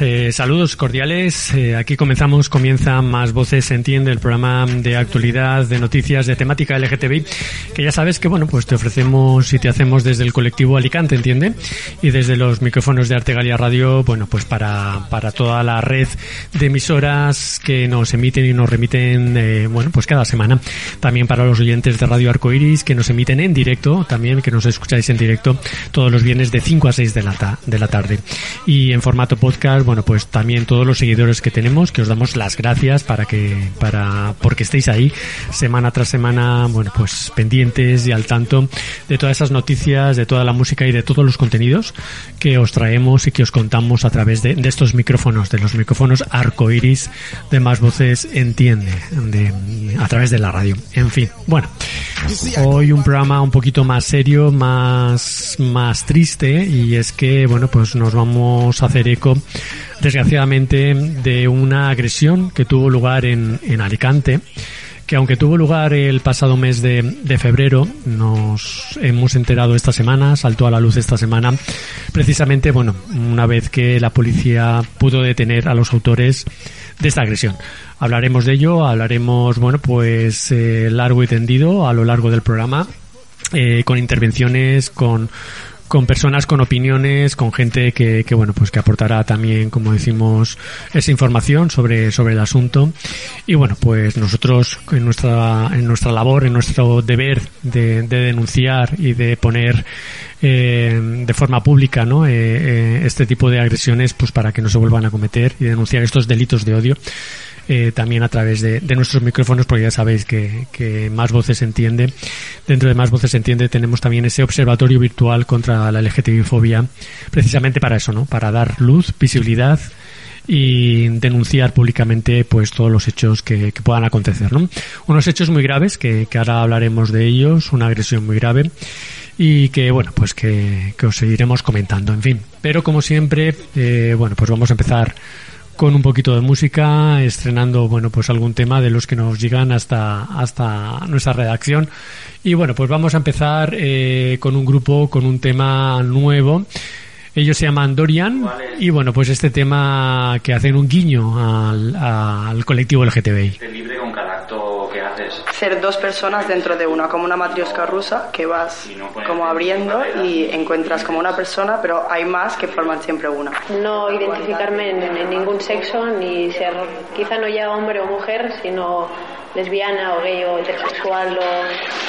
Eh, saludos cordiales. Eh, aquí comenzamos, comienza Más Voces se Entiende, el programa de actualidad, de noticias, de temática LGTBI, que ya sabes que, bueno, pues te ofrecemos y te hacemos desde el colectivo Alicante, ¿entiende? Y desde los micrófonos de Artegalia Radio, bueno, pues para, para toda la red de emisoras que nos emiten y nos remiten, eh, bueno, pues cada semana. También para los oyentes de Radio Arcoiris que nos emiten en directo, también que nos escucháis en directo todos los viernes de 5 a 6 de la, de la tarde. Y en formato podcast, bueno, pues también todos los seguidores que tenemos, que os damos las gracias para que, para, porque estéis ahí semana tras semana, bueno, pues pendientes y al tanto de todas esas noticias, de toda la música y de todos los contenidos que os traemos y que os contamos a través de, de estos micrófonos, de los micrófonos arcoiris de más voces entiende, de, a través de la radio. En fin, bueno, hoy un programa un poquito más serio, más, más triste y es que, bueno, pues nos vamos a hacer eco desgraciadamente, de una agresión que tuvo lugar en, en Alicante que aunque tuvo lugar el pasado mes de, de, febrero, nos hemos enterado esta semana, saltó a la luz esta semana, precisamente, bueno, una vez que la policía pudo detener a los autores de esta agresión. Hablaremos de ello, hablaremos, bueno, pues eh, largo y tendido a lo largo del programa, eh, con intervenciones, con con personas con opiniones, con gente que, que, bueno, pues que aportará también, como decimos, esa información sobre, sobre el asunto. Y bueno, pues nosotros en nuestra, en nuestra labor, en nuestro deber de, de denunciar y de poner eh, de forma pública, ¿no? Eh, eh, este tipo de agresiones, pues para que no se vuelvan a cometer y denunciar estos delitos de odio eh, también a través de, nuestros micrófonos, porque ya sabéis que, que Más Voces Entiende. Dentro de Más Voces Entiende tenemos también ese observatorio virtual contra la LGTBI-fobia, precisamente para eso, ¿no? Para dar luz, visibilidad y denunciar públicamente pues todos los hechos que, que puedan acontecer, ¿no? Unos hechos muy graves que, que ahora hablaremos de ellos, una agresión muy grave y que bueno pues que, que os seguiremos comentando en fin pero como siempre eh, bueno pues vamos a empezar con un poquito de música, estrenando, bueno, pues algún tema de los que nos llegan hasta, hasta nuestra redacción. Y bueno, pues vamos a empezar eh, con un grupo, con un tema nuevo. Ellos se llaman Dorian y bueno, pues este tema que hacen un guiño al, al colectivo LGTBI. Libre con carácter haces. Ser dos personas dentro de una, como una matriosca rusa que vas como abriendo y encuentras como una persona, pero hay más que forman siempre una. No identificarme en, en ningún sexo ni ser quizá no ya hombre o mujer, sino lesbiana o gay o intersexual o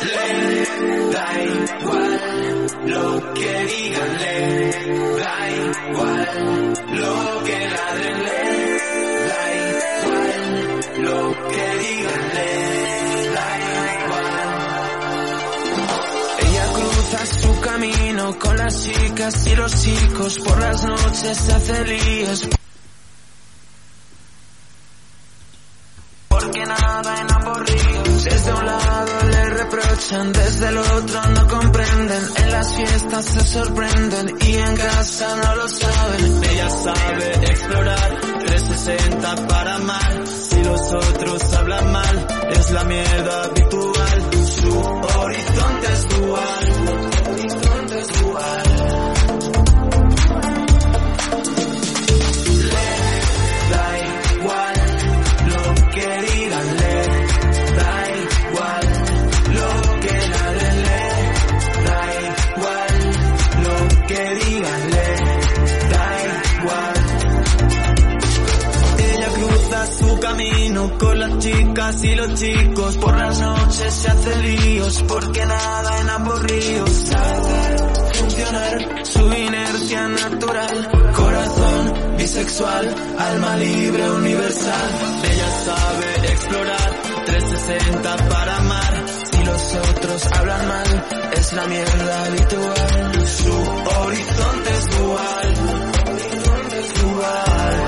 Le da igual lo que digan, le da igual lo con las chicas y los chicos, por las noches se hace líos. Porque nada en aburridos, desde un lado le reprochan, desde el otro no comprenden, en las fiestas se sorprenden y en casa no lo saben. Ella sabe explorar 360 para amar, si los otros hablan mal, es la mierda habitual, su horizonte es dual, chicas y los chicos. Por las noches se hace líos porque nada en aburridos. Sabe funcionar su inercia natural. Corazón bisexual, alma libre universal. Ella sabe explorar 360 para amar. Si los otros hablan mal, es la mierda habitual. Su horizonte es dual. tienes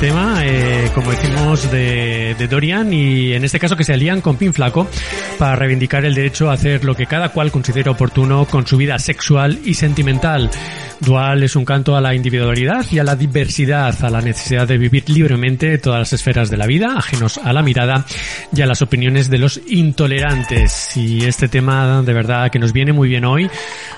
tema, eh, como decimos, de, Dorian y en este caso que se alían con Pin Flaco para reivindicar el derecho a hacer lo que cada cual considere oportuno con su vida sexual y sentimental. Dual es un canto a la individualidad y a la diversidad, a la necesidad de vivir libremente todas las esferas de la vida, ajenos a la mirada y a las opiniones de los intolerantes. Y este tema de verdad que nos viene muy bien hoy,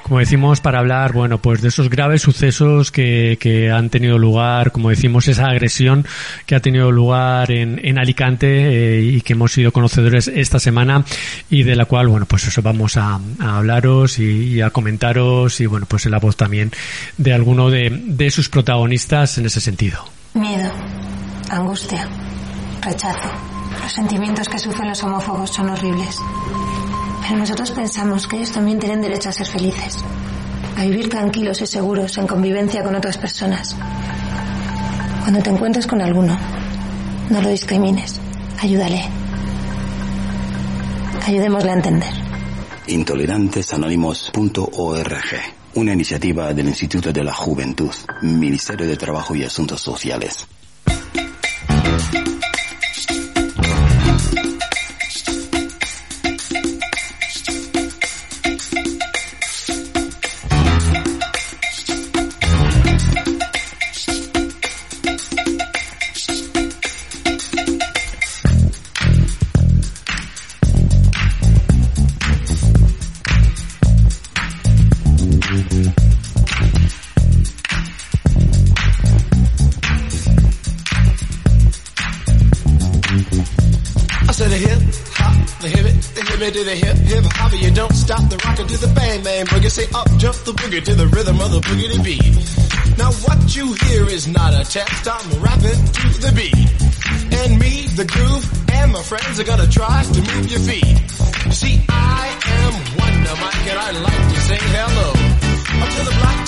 como decimos, para hablar, bueno, pues de esos graves sucesos que, que han tenido lugar, como decimos, esa agresión que ha tenido lugar en, en Alicante eh, y que hemos sido conocedores esta semana y de la cual, bueno, pues eso vamos a, hablaros y, y, a comentaros y, bueno, pues en la voz también de alguno de, de sus protagonistas en ese sentido. Miedo, angustia, rechazo. Los sentimientos que sufren los homófobos son horribles. Pero nosotros pensamos que ellos también tienen derecho a ser felices, a vivir tranquilos y seguros en convivencia con otras personas. Cuando te encuentres con alguno, no lo discrimines, ayúdale. Ayudémosle a entender. Intolerantesanónimos.org, una iniciativa del Instituto de la Juventud, Ministerio de Trabajo y Asuntos Sociales. To the hip hip hop, you don't stop the rockin' to the bang bang boogie. Say up jump the boogie to the rhythm of the boogie beat. Now what you hear is not a test, I'm rapping to the beat. And me, the groove, and my friends are gonna try to move your feet. See, I am Wonder Mike and I like to say hello. To the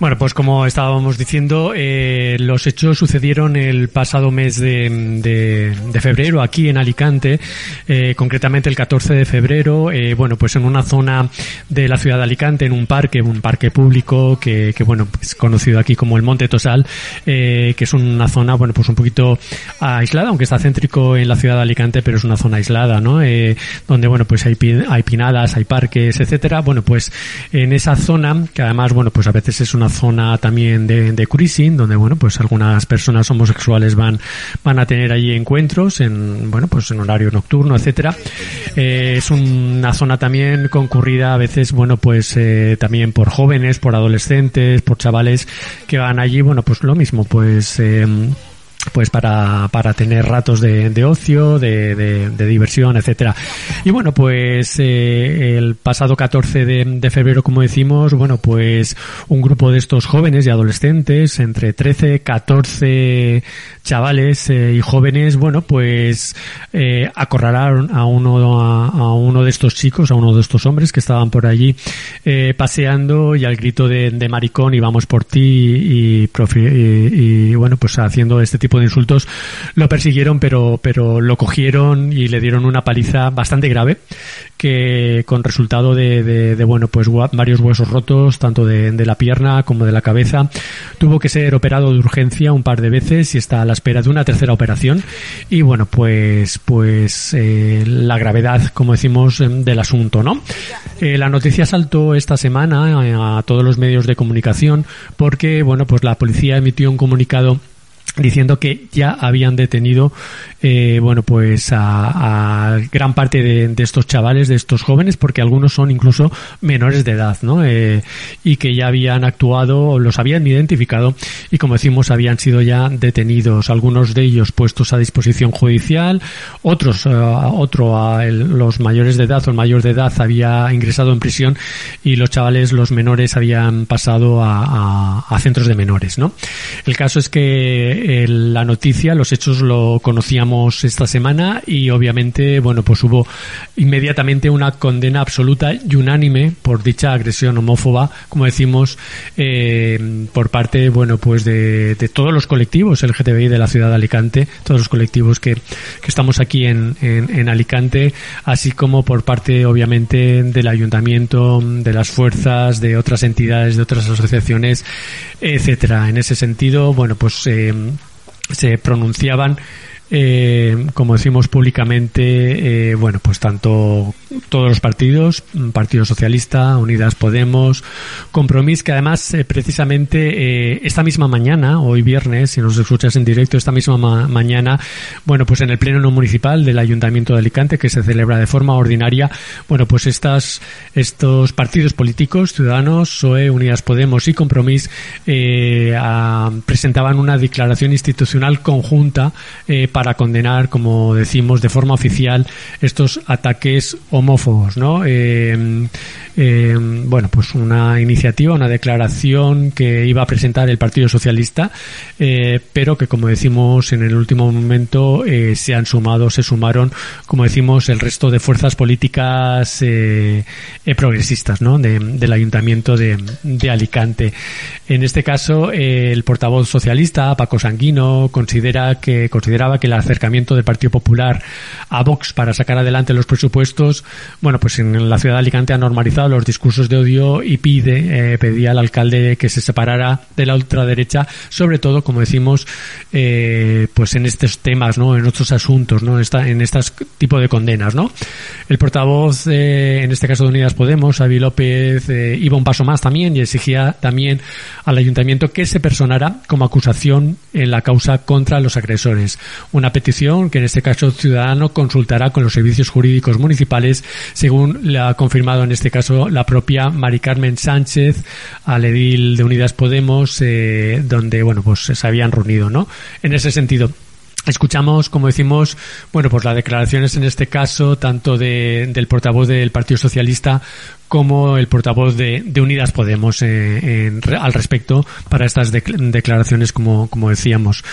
Bueno, pues como estábamos diciendo, eh, los hechos sucedieron el pasado mes de, de, de febrero aquí en Alicante, eh, concretamente el 14 de febrero, eh, bueno, pues en una zona de la ciudad de Alicante, en un parque, un parque público que, que bueno, es conocido aquí como el Monte Tosal, eh, que es una zona, bueno, pues un poquito aislada, aunque está céntrico en la ciudad de Alicante, pero es una zona aislada, ¿no? Eh, donde, bueno, pues hay, hay pinadas, hay parques, etcétera. Bueno, pues en esa zona, que además, bueno, pues a veces es una zona también de, de cruising, donde, bueno, pues algunas personas homosexuales van, van a tener allí encuentros en, bueno, pues en horario nocturno, etcétera. Eh, es una zona también concurrida a veces, bueno, pues eh, también por jóvenes, por adolescentes, por chavales que van allí, bueno, pues lo mismo, pues eh, pues para, para tener ratos de, de ocio, de, de, diversión, etcétera. Y bueno, pues eh, el pasado 14 de, febrero, como decimos, bueno, pues un grupo de estos jóvenes y adolescentes, entre 13, 14 chavales eh, y jóvenes, bueno, pues eh, acorralaron a uno a, uno de estos chicos, a uno de estos hombres que estaban por allí paseando y al grito de, maricón y vamos por ti y, y, y, y bueno, pues haciendo este tipo de insultos, lo persiguieron, pero, pero lo cogieron y le dieron una paliza bastante grave, que con resultado de, de, bueno, pues varios huesos rotos, tanto de, de, la pierna como de la cabeza. Tuvo que ser operado de urgencia un par de veces y está a la espera de una tercera operación. Y bueno, pues, pues, eh, la gravedad, como decimos, del asunto, ¿no? Eh, la noticia saltó esta semana a, a todos los medios de comunicación porque, bueno, pues la policía emitió un comunicado diciendo que ya habían detenido eh, bueno pues a, gran parte de, de, estos chavales de estos jóvenes porque algunos son incluso menores de edad no eh, y que ya habían actuado los habían identificado y como decimos habían sido ya detenidos algunos de ellos puestos a disposición judicial otros uh, otro a los mayores de edad o el mayor de edad había ingresado en prisión y los chavales los menores habían pasado a, a centros de menores no el caso es que la noticia, los hechos lo conocíamos esta semana y obviamente, bueno, pues hubo inmediatamente una condena absoluta y unánime por dicha agresión homófoba, como decimos, eh, por parte, bueno, pues de, de, todos los colectivos LGTBI de la ciudad de Alicante, todos los colectivos que, que estamos aquí en, en, en Alicante, así como por parte, obviamente, del ayuntamiento, de las fuerzas, de otras entidades, de otras asociaciones, etcétera. En ese sentido, bueno, pues eh, se pronunciaban eh, como decimos públicamente, eh, bueno, pues tanto todos los partidos, Partido Socialista, Unidas Podemos, Compromís, que además eh, precisamente esta misma mañana, hoy viernes, si nos escuchas en directo, esta misma ma mañana, bueno, pues en el Pleno no municipal del Ayuntamiento de Alicante, que se celebra de forma ordinaria, bueno, pues estas, estos partidos políticos, Ciudadanos, PSOE, Unidas Podemos y Compromís, a, presentaban una declaración institucional conjunta eh, para condenar, como decimos, de forma oficial estos ataques homófobos, ¿no? Eh, eh, bueno, pues una iniciativa, una declaración que iba a presentar el Partido Socialista, eh, pero que, como decimos, en el último momento se han sumado, se sumaron, como decimos, el resto de fuerzas políticas progresistas, ¿no? De, del Ayuntamiento de, de, Alicante. En este caso, el portavoz socialista, Paco Sanguino, considera que consideraba que el acercamiento del Partido Popular a Vox para sacar adelante los presupuestos, bueno, pues en la ciudad de Alicante ha normalizado los discursos de odio y pide, eh, pedía al alcalde que se separara de la ultraderecha, sobre todo, como decimos, eh, pues en estos temas, ¿no? En otros asuntos, ¿no? Esta, en estas tipo de condenas, ¿no? El portavoz, eh, en este caso de Unidas Podemos, Avi López, iba un paso más también y exigía también al ayuntamiento que se personara como acusación en la causa contra los agresores. Petición que en este caso Ciudadano consultará con los servicios jurídicos municipales, según le ha confirmado en este caso la propia Mari Carmen Sánchez al edil de Unidas Podemos, eh, donde, bueno, pues se habían reunido, ¿no? En ese sentido. Escuchamos, como decimos, bueno, pues las declaraciones en este caso, tanto de, del portavoz del Partido Socialista como el portavoz de, Unidas Podemos eh, al respecto para estas de, declaraciones, como, decíamos,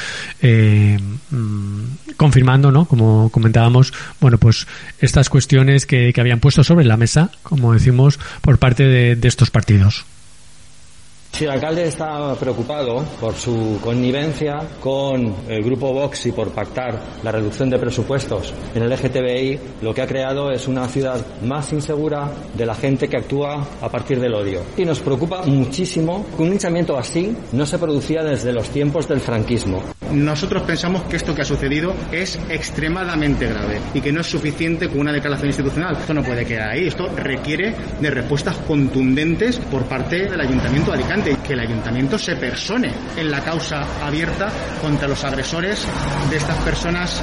eh, mmm, confirmando, ¿no? Como comentábamos, bueno, pues estas cuestiones que, que habían puesto sobre la mesa, como decimos, por parte de estos partidos. Sí, el alcalde está preocupado por su connivencia con el grupo Vox y por pactar la reducción de presupuestos en el LGTBI. Lo que ha creado es una ciudad más insegura de la gente que actúa a partir del odio. Y nos preocupa muchísimo que un linchamiento así no se producía desde los tiempos del franquismo. Nosotros pensamos que esto que ha sucedido es extremadamente grave y que no es suficiente con una declaración institucional. Esto no puede quedar ahí. Esto requiere de respuestas contundentes por parte del Ayuntamiento de Alicante. Que el Ayuntamiento se persone en la causa abierta contra los agresores de estas personas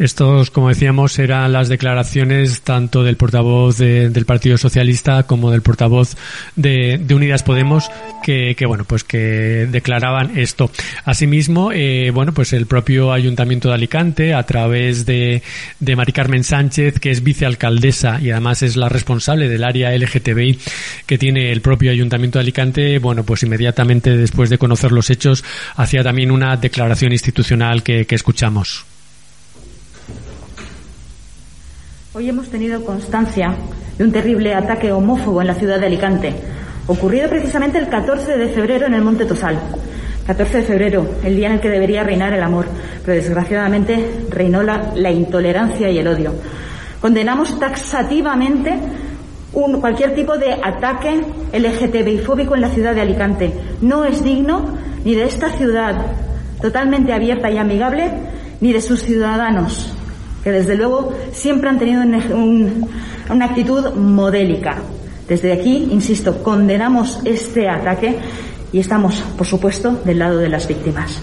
estos, como decíamos, eran las declaraciones tanto del portavoz del Partido Socialista como del portavoz de, Unidas Podemos que, bueno, pues que declaraban esto. Asimismo, eh, bueno, pues el propio Ayuntamiento de Alicante, a través de, de Mari Carmen Sánchez, que es vicealcaldesa y además es la responsable del área LGTBI que tiene el propio Ayuntamiento de Alicante, bueno, pues inmediatamente después de conocer los hechos, hacía también una declaración institucional que escuchamos. Hoy hemos tenido constancia de un terrible ataque homófobo en la ciudad de Alicante, ocurrido precisamente el 14 de febrero en el Monte Tosal. 14 de febrero, el día en el que debería reinar el amor, pero desgraciadamente reinó la, intolerancia y el odio. Condenamos taxativamente cualquier tipo de ataque LGTBI-fóbico en la ciudad de Alicante. No es digno ni de esta ciudad totalmente abierta y amigable, ni de sus ciudadanos que desde luego siempre han tenido una actitud modélica. Desde aquí, insisto, condenamos este ataque y estamos, por supuesto, del lado de las víctimas.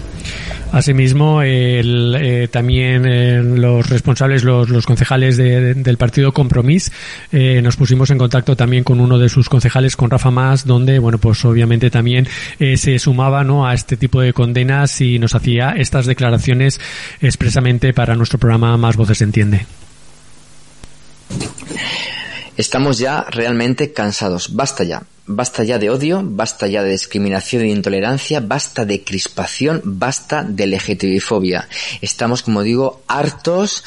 Asimismo, eh, también eh, los responsables, los, los concejales del partido Compromís, eh, nos pusimos en contacto también con uno de sus concejales, con Rafa Más, donde, bueno, pues obviamente también se sumaba ¿no? a este tipo de condenas y nos hacía estas declaraciones expresamente para nuestro programa Más Voces Entiende. Estamos ya realmente cansados. Basta ya. Basta ya de odio, basta ya de discriminación e intolerancia, basta de crispación, basta de LGTBI-fobia. Estamos, como digo, hartos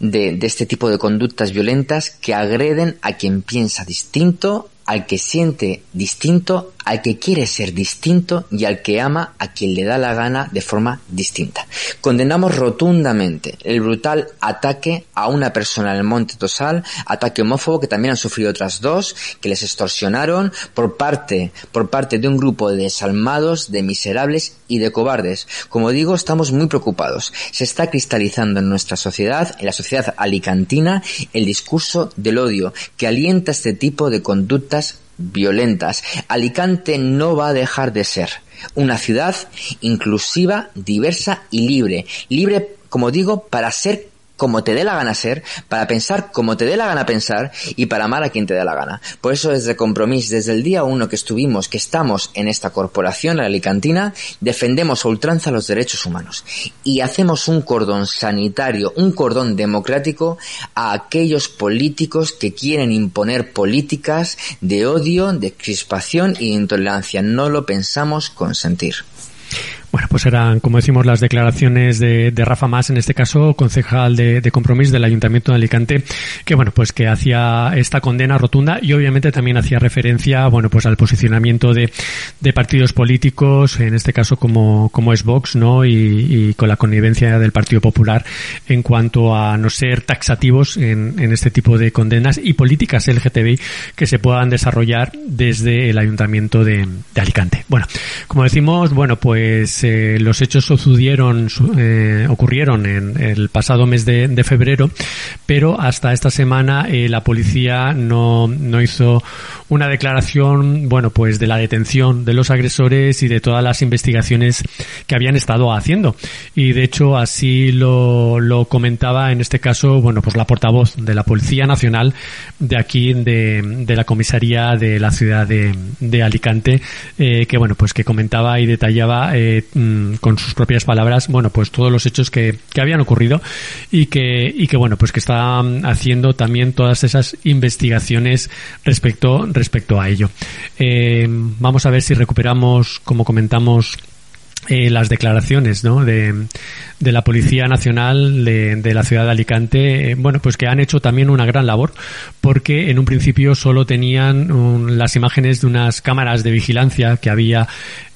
de este tipo de conductas violentas que agreden a quien piensa distinto, al que siente distinto, al que quiere ser distinto y al que ama a quien le da la gana de forma distinta. Condenamos rotundamente el brutal ataque a una persona en el Monte Tosal, ataque homófobo que también han sufrido otras dos, que les extorsionaron por parte, por parte de un grupo de desalmados, de miserables y de cobardes. Como digo, estamos muy preocupados. Se está cristalizando en nuestra sociedad, en la sociedad alicantina, el discurso del odio que alienta este tipo de conductas violentas. Alicante no va a dejar de ser una ciudad inclusiva, diversa y libre. Libre, como digo, para ser como te dé la gana ser, para pensar como te dé la gana pensar y para amar a quien te dé la gana. Por eso desde Compromís, desde el día uno que estuvimos, que estamos en esta corporación, la Alicantina, defendemos a ultranza los derechos humanos y hacemos un cordón sanitario, un cordón democrático a aquellos políticos que quieren imponer políticas de odio, de crispación y de intolerancia. No lo pensamos consentir. Bueno, pues eran, como decimos, las declaraciones de, Rafa Más, en este caso, concejal de, de, compromiso del Ayuntamiento de Alicante, que bueno, pues que hacía esta condena rotunda y obviamente también hacía referencia, bueno, pues al posicionamiento de, de partidos políticos, en este caso como, como es Vox, ¿no? Y, con la connivencia del Partido Popular en cuanto a no ser taxativos en, en este tipo de condenas y políticas LGTBI que se puedan desarrollar desde el Ayuntamiento de, de Alicante. Bueno, como decimos, bueno, pues los hechos sucedieron, eh, ocurrieron en el pasado mes de, febrero, pero hasta esta semana eh, la policía no, no hizo una declaración, bueno, pues de la detención de los agresores y de todas las investigaciones que habían estado haciendo. Y de hecho así lo, lo comentaba en este caso, bueno, pues la portavoz de la Policía Nacional de aquí, de, de la comisaría de la ciudad de, de Alicante, eh, que bueno, pues que comentaba y detallaba eh, mm, con sus propias palabras, bueno, pues todos los hechos que, que habían ocurrido y que, y que bueno, pues que está haciendo también todas esas investigaciones respecto respecto a ello. Eh, vamos a ver si recuperamos, como comentamos, eh, las declaraciones ¿no? de, de la Policía Nacional de, de la ciudad de Alicante, eh, bueno, pues que han hecho también una gran labor, porque en un principio solo tenían las imágenes de unas cámaras de vigilancia que había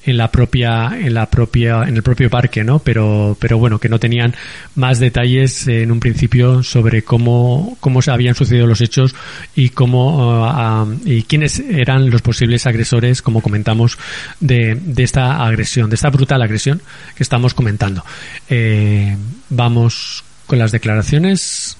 en la propia en la propia en el propio parque no pero pero bueno que no tenían más detalles en un principio sobre cómo cómo se habían sucedido los hechos y cómo uh, y quiénes eran los posibles agresores como comentamos de, de esta agresión de esta brutal agresión que estamos comentando. Eh, vamos con las declaraciones.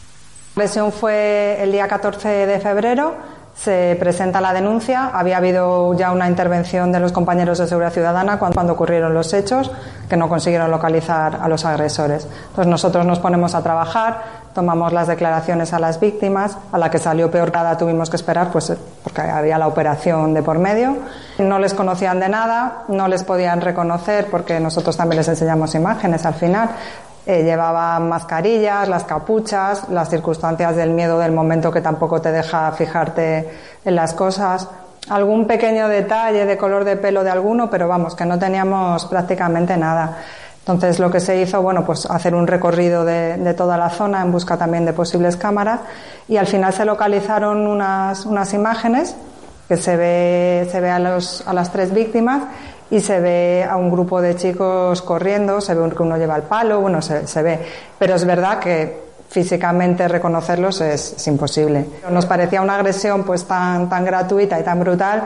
La agresión fue el día 14 de febrero se presenta la denuncia. Había habido ya una intervención de los compañeros de seguridad ciudadana cuando, ocurrieron los hechos, que no consiguieron localizar a los agresores. Entonces nosotros nos ponemos a trabajar, tomamos las declaraciones a las víctimas, a la que salió peor nada tuvimos que esperar, pues porque había la operación de por medio. No les conocían de nada, no les podían reconocer porque nosotros también les enseñamos imágenes al final. Eh, llevaban mascarillas, las capuchas, las circunstancias del miedo del momento que tampoco te deja fijarte en las cosas. Algún pequeño detalle de color de pelo de alguno, pero vamos, que no teníamos prácticamente nada. Entonces lo que se hizo, bueno, pues hacer un recorrido de, de, toda la zona en busca también de posibles cámaras y al final se localizaron unas, unas imágenes que se ve, se ve a, los, a las tres víctimas y se ve a un grupo de chicos corriendo, se ve que uno lleva el palo, bueno, se, se ve. Pero es verdad que físicamente reconocerlos es, imposible. Nos parecía una agresión pues tan, tan gratuita y tan brutal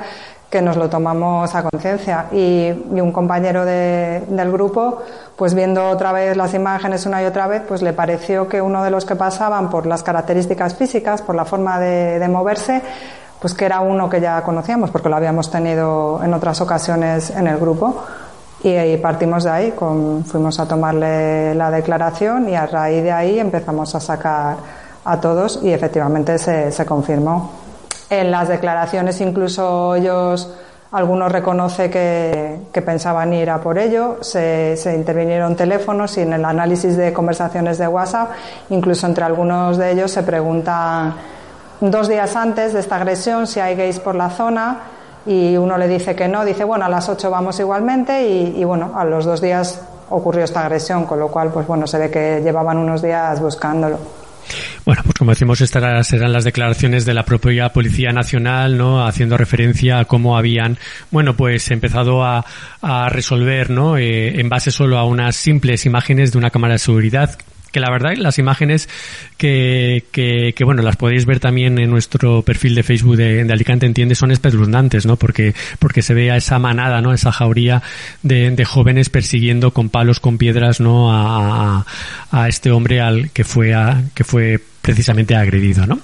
que nos lo tomamos a conciencia y, un compañero de, del grupo pues viendo otra vez las imágenes una y otra vez pues le pareció que uno de los que pasaban por las características físicas por la forma de, de moverse pues que era uno que ya conocíamos porque lo habíamos tenido en otras ocasiones en el grupo y, partimos de ahí, con, fuimos a tomarle la declaración y a raíz de ahí empezamos a sacar a todos y efectivamente se, se confirmó. En las declaraciones incluso ellos, algunos reconoce que, que pensaban ir a por ello, se, se, intervinieron teléfonos y en el análisis de conversaciones de WhatsApp, incluso entre algunos de ellos se preguntan dos días antes de esta agresión si hay gays por la zona y uno le dice que no, dice bueno a las 8 vamos igualmente y, bueno a los dos días ocurrió esta agresión con lo cual pues bueno se ve que llevaban unos días buscándolo. Bueno, pues como decimos, estas serán las declaraciones de la propia Policía Nacional, ¿no? Haciendo referencia a cómo habían, bueno, pues empezado a, a resolver, ¿no? Eh, en base solo a unas simples imágenes de una cámara de seguridad que la verdad las imágenes que, que, que, bueno las podéis ver también en nuestro perfil de Facebook de, Alicante Entiende son espeluznantes no porque porque se ve a esa manada no esa jauría de, de jóvenes persiguiendo con palos con piedras no a, a, a este hombre al que fue a, que fue precisamente agredido, ¿no?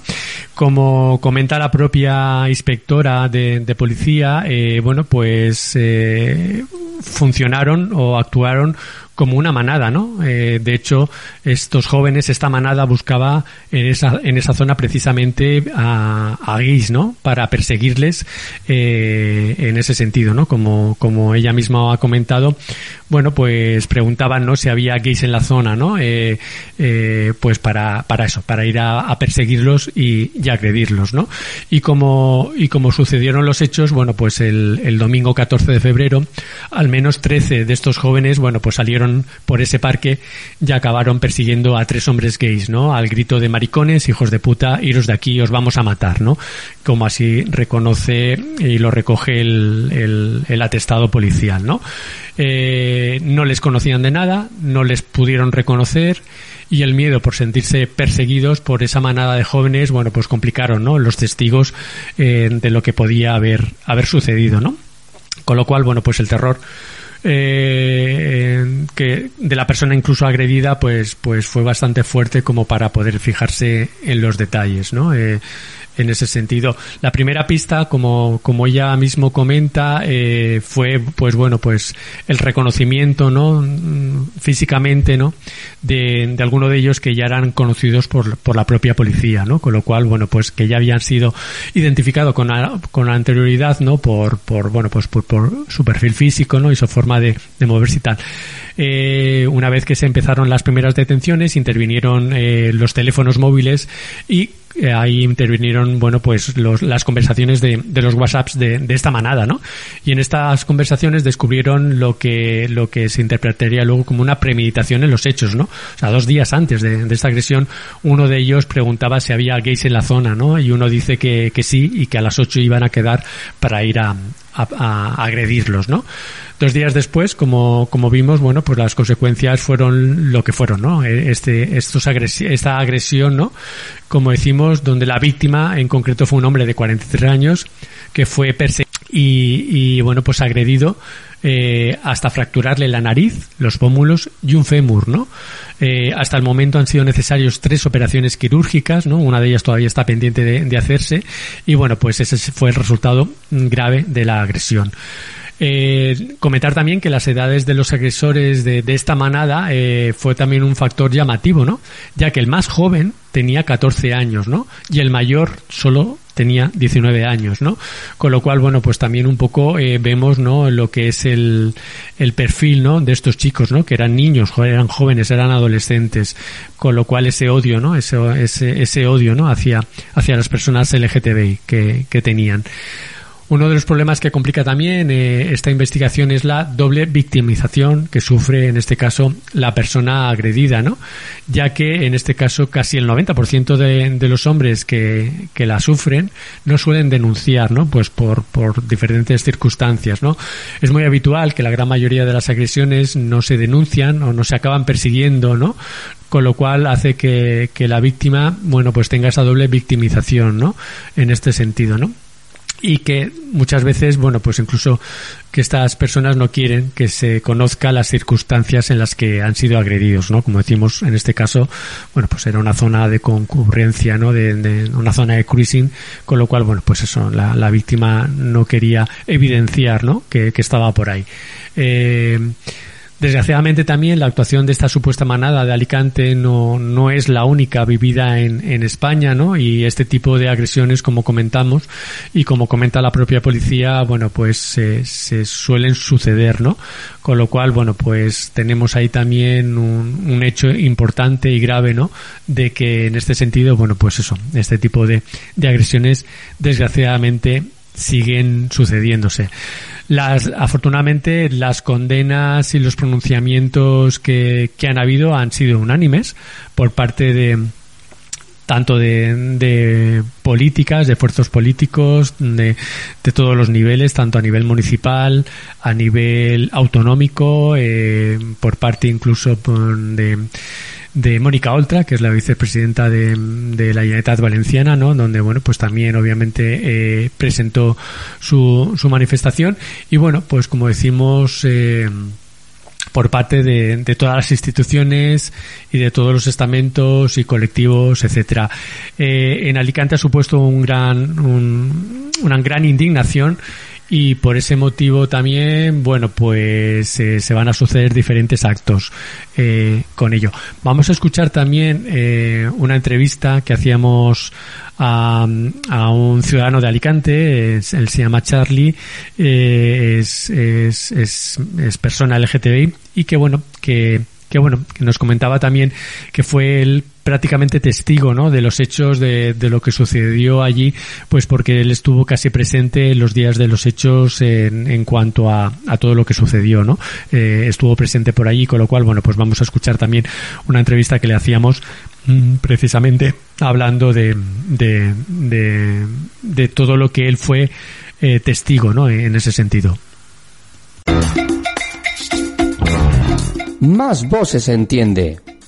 Como comenta la propia inspectora de, de policía, eh, bueno, pues eh, funcionaron o actuaron como una manada, ¿no? Eh, de hecho, estos jóvenes, esta manada buscaba en esa, en esa zona precisamente a, a gays, ¿no? Para perseguirles eh, en ese sentido, ¿no? Como, como ella misma ha comentado, bueno, pues preguntaban, ¿no? Si había gays en la zona, ¿no? Eh, eh, pues para, para eso, para ir a, perseguirlos y, y, agredirlos, ¿no? Y como, y como sucedieron los hechos, bueno, pues el, el domingo 14 de febrero, al menos 13 de estos jóvenes, bueno, pues salieron por ese parque y acabaron persiguiendo a tres hombres gays, ¿no? Al grito de maricones, hijos de puta, iros de aquí, os vamos a matar, ¿no? Como así reconoce y lo recoge el, el, atestado policial, ¿no? Eh, no les conocían de nada, no les pudieron reconocer y el miedo por sentirse perseguidos por esa manada de jóvenes, bueno, pues complicaron, ¿no? Los testigos eh, de lo que podía haber, haber sucedido, ¿no? Con lo cual, bueno, pues el terror eh, que de la persona incluso agredida pues pues fue bastante fuerte como para poder fijarse en los detalles no eh, en ese sentido. La primera pista, como, como ella mismo comenta, eh, fue, pues bueno, pues el reconocimiento, ¿no? Físicamente, ¿no? De, de alguno de ellos que ya eran conocidos por, por la propia policía, ¿no? Con lo cual, bueno, pues que ya habían sido identificados con, con anterioridad, ¿no? Por, por bueno, pues por, por su perfil físico, ¿no? Y su forma de, de moverse y tal. Eh, una vez que se empezaron las primeras detenciones, intervinieron eh, los teléfonos móviles y eh, ahí intervinieron, bueno, pues los, las conversaciones de, de los WhatsApps de, de, esta manada, ¿no? Y en estas conversaciones descubrieron lo que, lo que se interpretaría luego como una premeditación en los hechos, ¿no? O sea, dos días antes de, de esta agresión, uno de ellos preguntaba si había gays en la zona, ¿no? Y uno dice que, que sí y que a las ocho iban a quedar para ir a, agredirlos, ¿no? Dos días después, como, como vimos, bueno, pues las consecuencias fueron lo que fueron, ¿no? E, este, estos esta agresión, ¿no? Como decimos, donde la víctima en concreto fue un hombre de 43 años que fue perseguido y, bueno, pues agredido eh, hasta fracturarle la nariz, los pómulos y un fémur, ¿no? Eh, hasta el momento han sido necesarios tres operaciones quirúrgicas, ¿no? Una de ellas todavía está pendiente de, hacerse y bueno, pues ese fue el resultado grave de la agresión. Eh, comentar también que las edades de los agresores de, esta manada fue también un factor llamativo, ¿no? Ya que el más joven tenía 14 años, ¿no? Y el mayor solo tenía 19 años, ¿no? Con lo cual, bueno, pues también un poco eh, vemos, ¿no? Lo que es el, el perfil, ¿no? De estos chicos, ¿no? Que eran niños, eran jóvenes, eran adolescentes. Con lo cual ese odio, ¿no? Ese, ese, ese odio, ¿no? Hacia, hacia las personas LGTBI que, que tenían. Uno de los problemas que complica también eh, esta investigación es la doble victimización que sufre en este caso la persona agredida, ¿no? Ya que en este caso casi el 90% de, de los hombres que, que, la sufren no suelen denunciar, ¿no? Pues por, por diferentes circunstancias, ¿no? Es muy habitual que la gran mayoría de las agresiones no se denuncian o no se acaban persiguiendo, ¿no? con lo cual hace que, que la víctima, bueno, pues tenga esa doble victimización, ¿no? En este sentido, ¿no? Y que muchas veces, bueno, pues incluso que estas personas no quieren que se conozca las circunstancias en las que han sido agredidos, ¿no? Como decimos, en este caso, bueno, pues era una zona de concurrencia, ¿no? De, una zona de cruising, con lo cual, bueno, pues eso, la, la víctima no quería evidenciar, ¿no? Que, que estaba por ahí. Eh, Desgraciadamente también la actuación de esta supuesta manada de Alicante no, no es la única vivida en, en España, ¿no? Y este tipo de agresiones, como comentamos, y como comenta la propia policía, bueno, pues se, se suelen suceder, ¿no? Con lo cual, bueno, pues tenemos ahí también un, un hecho importante y grave, ¿no? De que en este sentido, bueno, pues eso, este tipo de, de agresiones, desgraciadamente, siguen sucediéndose. Las, afortunadamente, las condenas y los pronunciamientos que, que han habido han sido unánimes por parte de, tanto de, de, políticas, de esfuerzos políticos, de, de, todos los niveles, tanto a nivel municipal, a nivel autonómico, eh, por parte incluso de, de Mónica Oltra, que es la vicepresidenta de, la Generalitat Valenciana, ¿no? Donde, bueno, pues también obviamente eh, presentó su, su manifestación y bueno, pues como decimos, eh, por parte de, todas las instituciones y de todos los estamentos y colectivos, etcétera. Eh, en Alicante ha supuesto un gran, un, una gran indignación y por ese motivo también, bueno, pues eh, se van a suceder diferentes actos eh, con ello. Vamos a escuchar también eh, una entrevista que hacíamos a, a, un ciudadano de Alicante, él se llama Charlie, es, es, es, es persona LGTBI y que bueno, que que bueno, que nos comentaba también que fue el prácticamente testigo ¿no? de los hechos de, de, lo que sucedió allí, pues porque él estuvo casi presente en los días de los hechos en, en cuanto a, a, todo lo que sucedió, ¿no? Eh, estuvo presente por allí, con lo cual, bueno, pues vamos a escuchar también una entrevista que le hacíamos mm, precisamente hablando de, de, de, de, todo lo que él fue eh, testigo, ¿no? En ese sentido. Más voces entiende.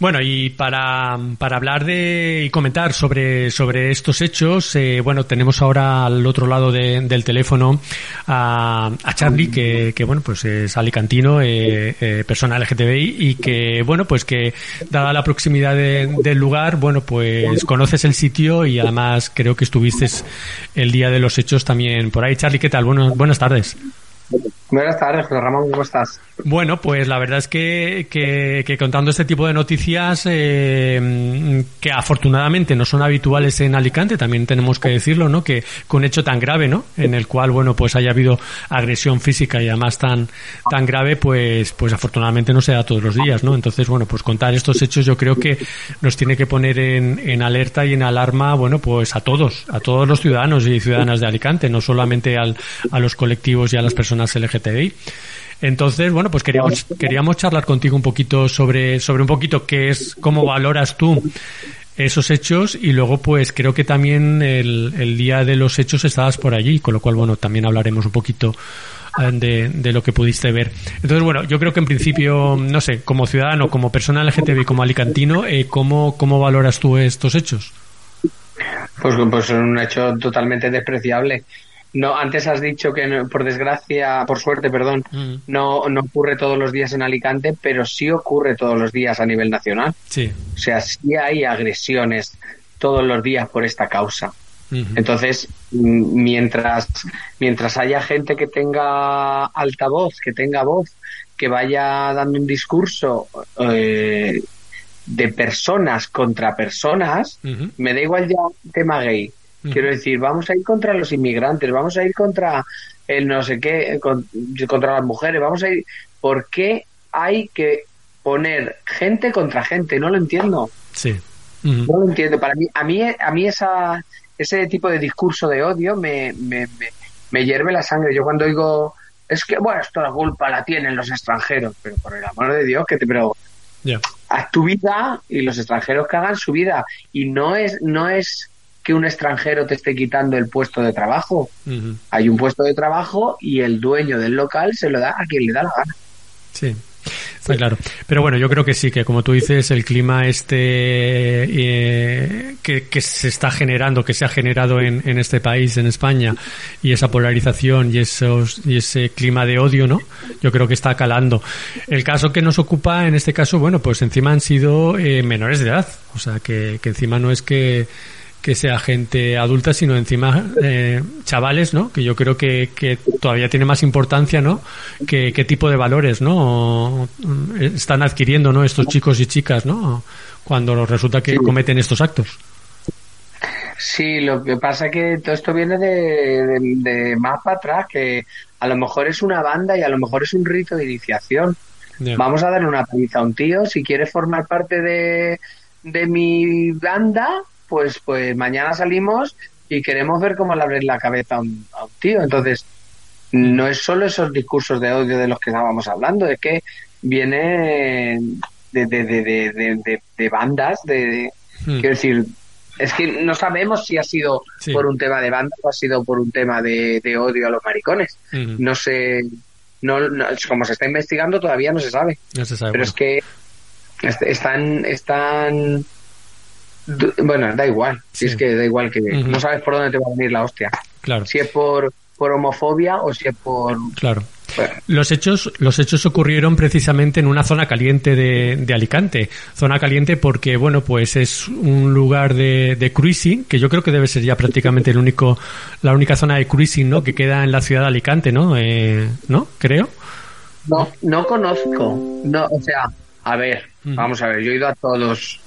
Bueno, y para, para hablar de y comentar sobre, sobre estos hechos, eh, bueno, tenemos ahora al otro lado de, del teléfono a, a Charlie, que, que, bueno, pues es alicantino, eh, eh, persona LGTBI, y que, bueno, pues que dada la proximidad de, del lugar, bueno, pues conoces el sitio y además creo que estuviste el día de los hechos también por ahí. Charlie, ¿qué tal? Bueno, buenas tardes. Buenas tardes, Ramón, ¿cómo estás? Bueno, pues la verdad es que, que, contando este tipo de noticias eh, que afortunadamente no son habituales en Alicante, también tenemos que decirlo, ¿no? Que con hecho tan grave, ¿no? En el cual, bueno, pues haya habido agresión física y además tan tan grave, pues pues afortunadamente no se da todos los días, ¿no? Entonces, bueno, pues contar estos hechos yo creo que nos tiene que poner en, en alerta y en alarma, bueno, pues a todos, a todos los ciudadanos y ciudadanas de Alicante, no solamente al, a los colectivos y a las personas LGTBI. Entonces, bueno, pues queríamos, queríamos charlar contigo un poquito sobre, sobre un poquito qué es, cómo valoras tú esos hechos y luego pues creo que también el, el día de los hechos estabas por allí, con lo cual bueno, también hablaremos un poquito eh, de, de, lo que pudiste ver. Entonces, bueno, yo creo que en principio, no sé, como ciudadano, como persona LGTBI, como alicantino, eh, ¿cómo, ¿cómo valoras tú estos hechos? Pues, pues son un hecho totalmente despreciable. No, antes has dicho que por desgracia, por suerte, perdón, mm. no, no ocurre todos los días en Alicante, pero sí ocurre todos los días a nivel nacional. Sí. O sea, sí hay agresiones todos los días por esta causa. Entonces, mientras, mientras haya gente que tenga altavoz, que tenga voz, que vaya dando un discurso eh, de personas contra personas, me da igual ya tema gay, Quiero decir, vamos a ir contra los inmigrantes, vamos a ir contra el no sé qué, contra las mujeres, vamos a ir. ¿Por qué hay que poner gente contra gente? No lo entiendo. Sí. No lo entiendo. Para mí, a mí, a mí esa, ese tipo de discurso de odio me, me, me, hierve la sangre. Yo cuando digo, es que, bueno, esto la culpa la tienen los extranjeros, pero por el amor de Dios, que te, pero haz tu vida y los extranjeros que hagan su vida. Y no es, no es que un extranjero te esté quitando el puesto de trabajo. Hay un puesto de trabajo y el dueño del local se lo da a quien le da la gana. Sí. Está claro. Pero bueno, yo creo que sí, que como tú dices, el clima este eh, que, se está generando, que se ha generado en, en, este país, en España, y esa polarización y, esos, y ese clima de odio, ¿no? Yo creo que está calando. El caso que nos ocupa, en este caso, bueno, pues encima han sido eh, menores de edad. O sea, que, que encima no es que que sea gente adulta, sino encima eh, chavales, ¿no? Que yo creo que, que todavía tiene más importancia, ¿no? Que, qué tipo de valores, ¿no? Están adquiriendo, ¿no? Estos chicos y chicas, ¿no? Cuando resulta que cometen estos actos. Sí, lo que pasa es que todo esto viene de, de, más para atrás, que a lo mejor es una banda y a lo mejor es un rito de iniciación. Vamos a darle una paliza a un tío, si quiere formar parte de, de mi banda, pues, pues mañana salimos y queremos ver cómo le abres la cabeza a un, tío. Entonces, no es solo esos discursos de odio de los que estábamos hablando, es que viene de, de, de, de, bandas, de, hmm. quiero decir, es que no sabemos si ha sido por un tema de banda o ha sido por un tema de, odio a los maricones. Hmm. No sé, no, como se está investigando todavía no se sabe. No se sabe. Pero es que están, están bueno, da igual. Si es que da igual que no sabes por dónde te va a venir la hostia. Claro. Si es por, por homofobia o si es por. Claro. Los hechos, los hechos ocurrieron precisamente en una zona caliente de, de, Alicante. Zona caliente porque, bueno, pues es un lugar de, de, cruising, que yo creo que debe ser ya prácticamente el único, la única zona de cruising, ¿no? Que queda en la ciudad de Alicante, ¿no? Eh, ¿No? Creo. No, no conozco. No, o sea, a ver, vamos a ver, yo he ido a todos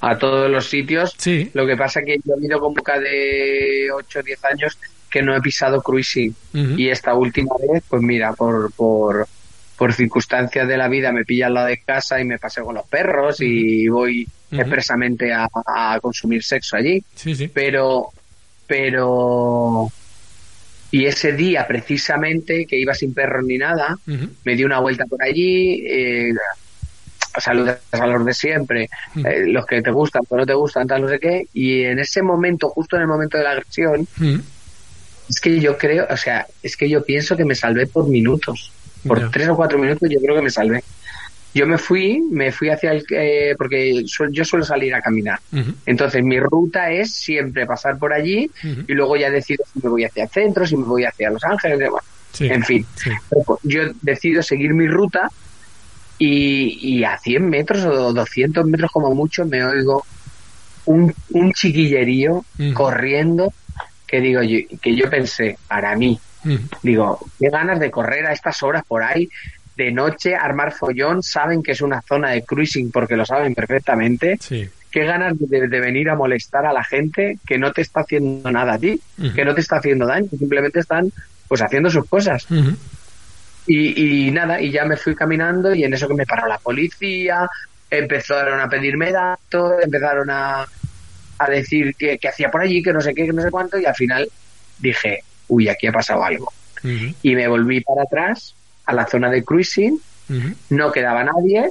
a todos los sitios. Sí. Lo que pasa que yo he ido con boca de 8 o 10 años que no he pisado cruising. Y esta última vez, pues mira, por, por, por circunstancias de la vida me pilla al lado de casa y me paseo con los perros y voy expresamente a, consumir sexo allí. Sí, sí. Pero, pero, y ese día precisamente que iba sin perros ni nada, me di una vuelta por allí, eh, saludas a los de siempre, mm. eh, los que te gustan, pero no te gustan, tal, no sé qué, y en ese momento, justo en el momento de la agresión, mm. es que yo creo, o sea, es que yo pienso que me salvé por minutos, por tres o cuatro minutos yo creo que me salvé. Yo me fui, me fui hacia el, eh, porque yo suelo salir a caminar. Entonces mi ruta es siempre pasar por allí y luego ya decido si me voy hacia el centro, si me voy hacia Los Ángeles, en fin. Yo decido seguir mi ruta y, a 100 metros o 200 metros como mucho me oigo un, un chiquillerío corriendo que digo yo, que yo pensé, para mí, Digo, qué ganas de correr a estas horas por ahí, de noche, armar follón, saben que es una zona de cruising porque lo saben perfectamente. Qué ganas de, venir a molestar a la gente que no te está haciendo nada a ti, que no te está haciendo daño, simplemente están pues haciendo sus cosas. Y, y, nada, y ya me fui caminando y en eso que me paró la policía, empezaron a pedirme datos, empezaron a, a decir que, hacía por allí, que no sé qué, que no sé cuánto, y al final dije, uy, aquí ha pasado algo. Y me volví para atrás a la zona de cruising, no quedaba nadie,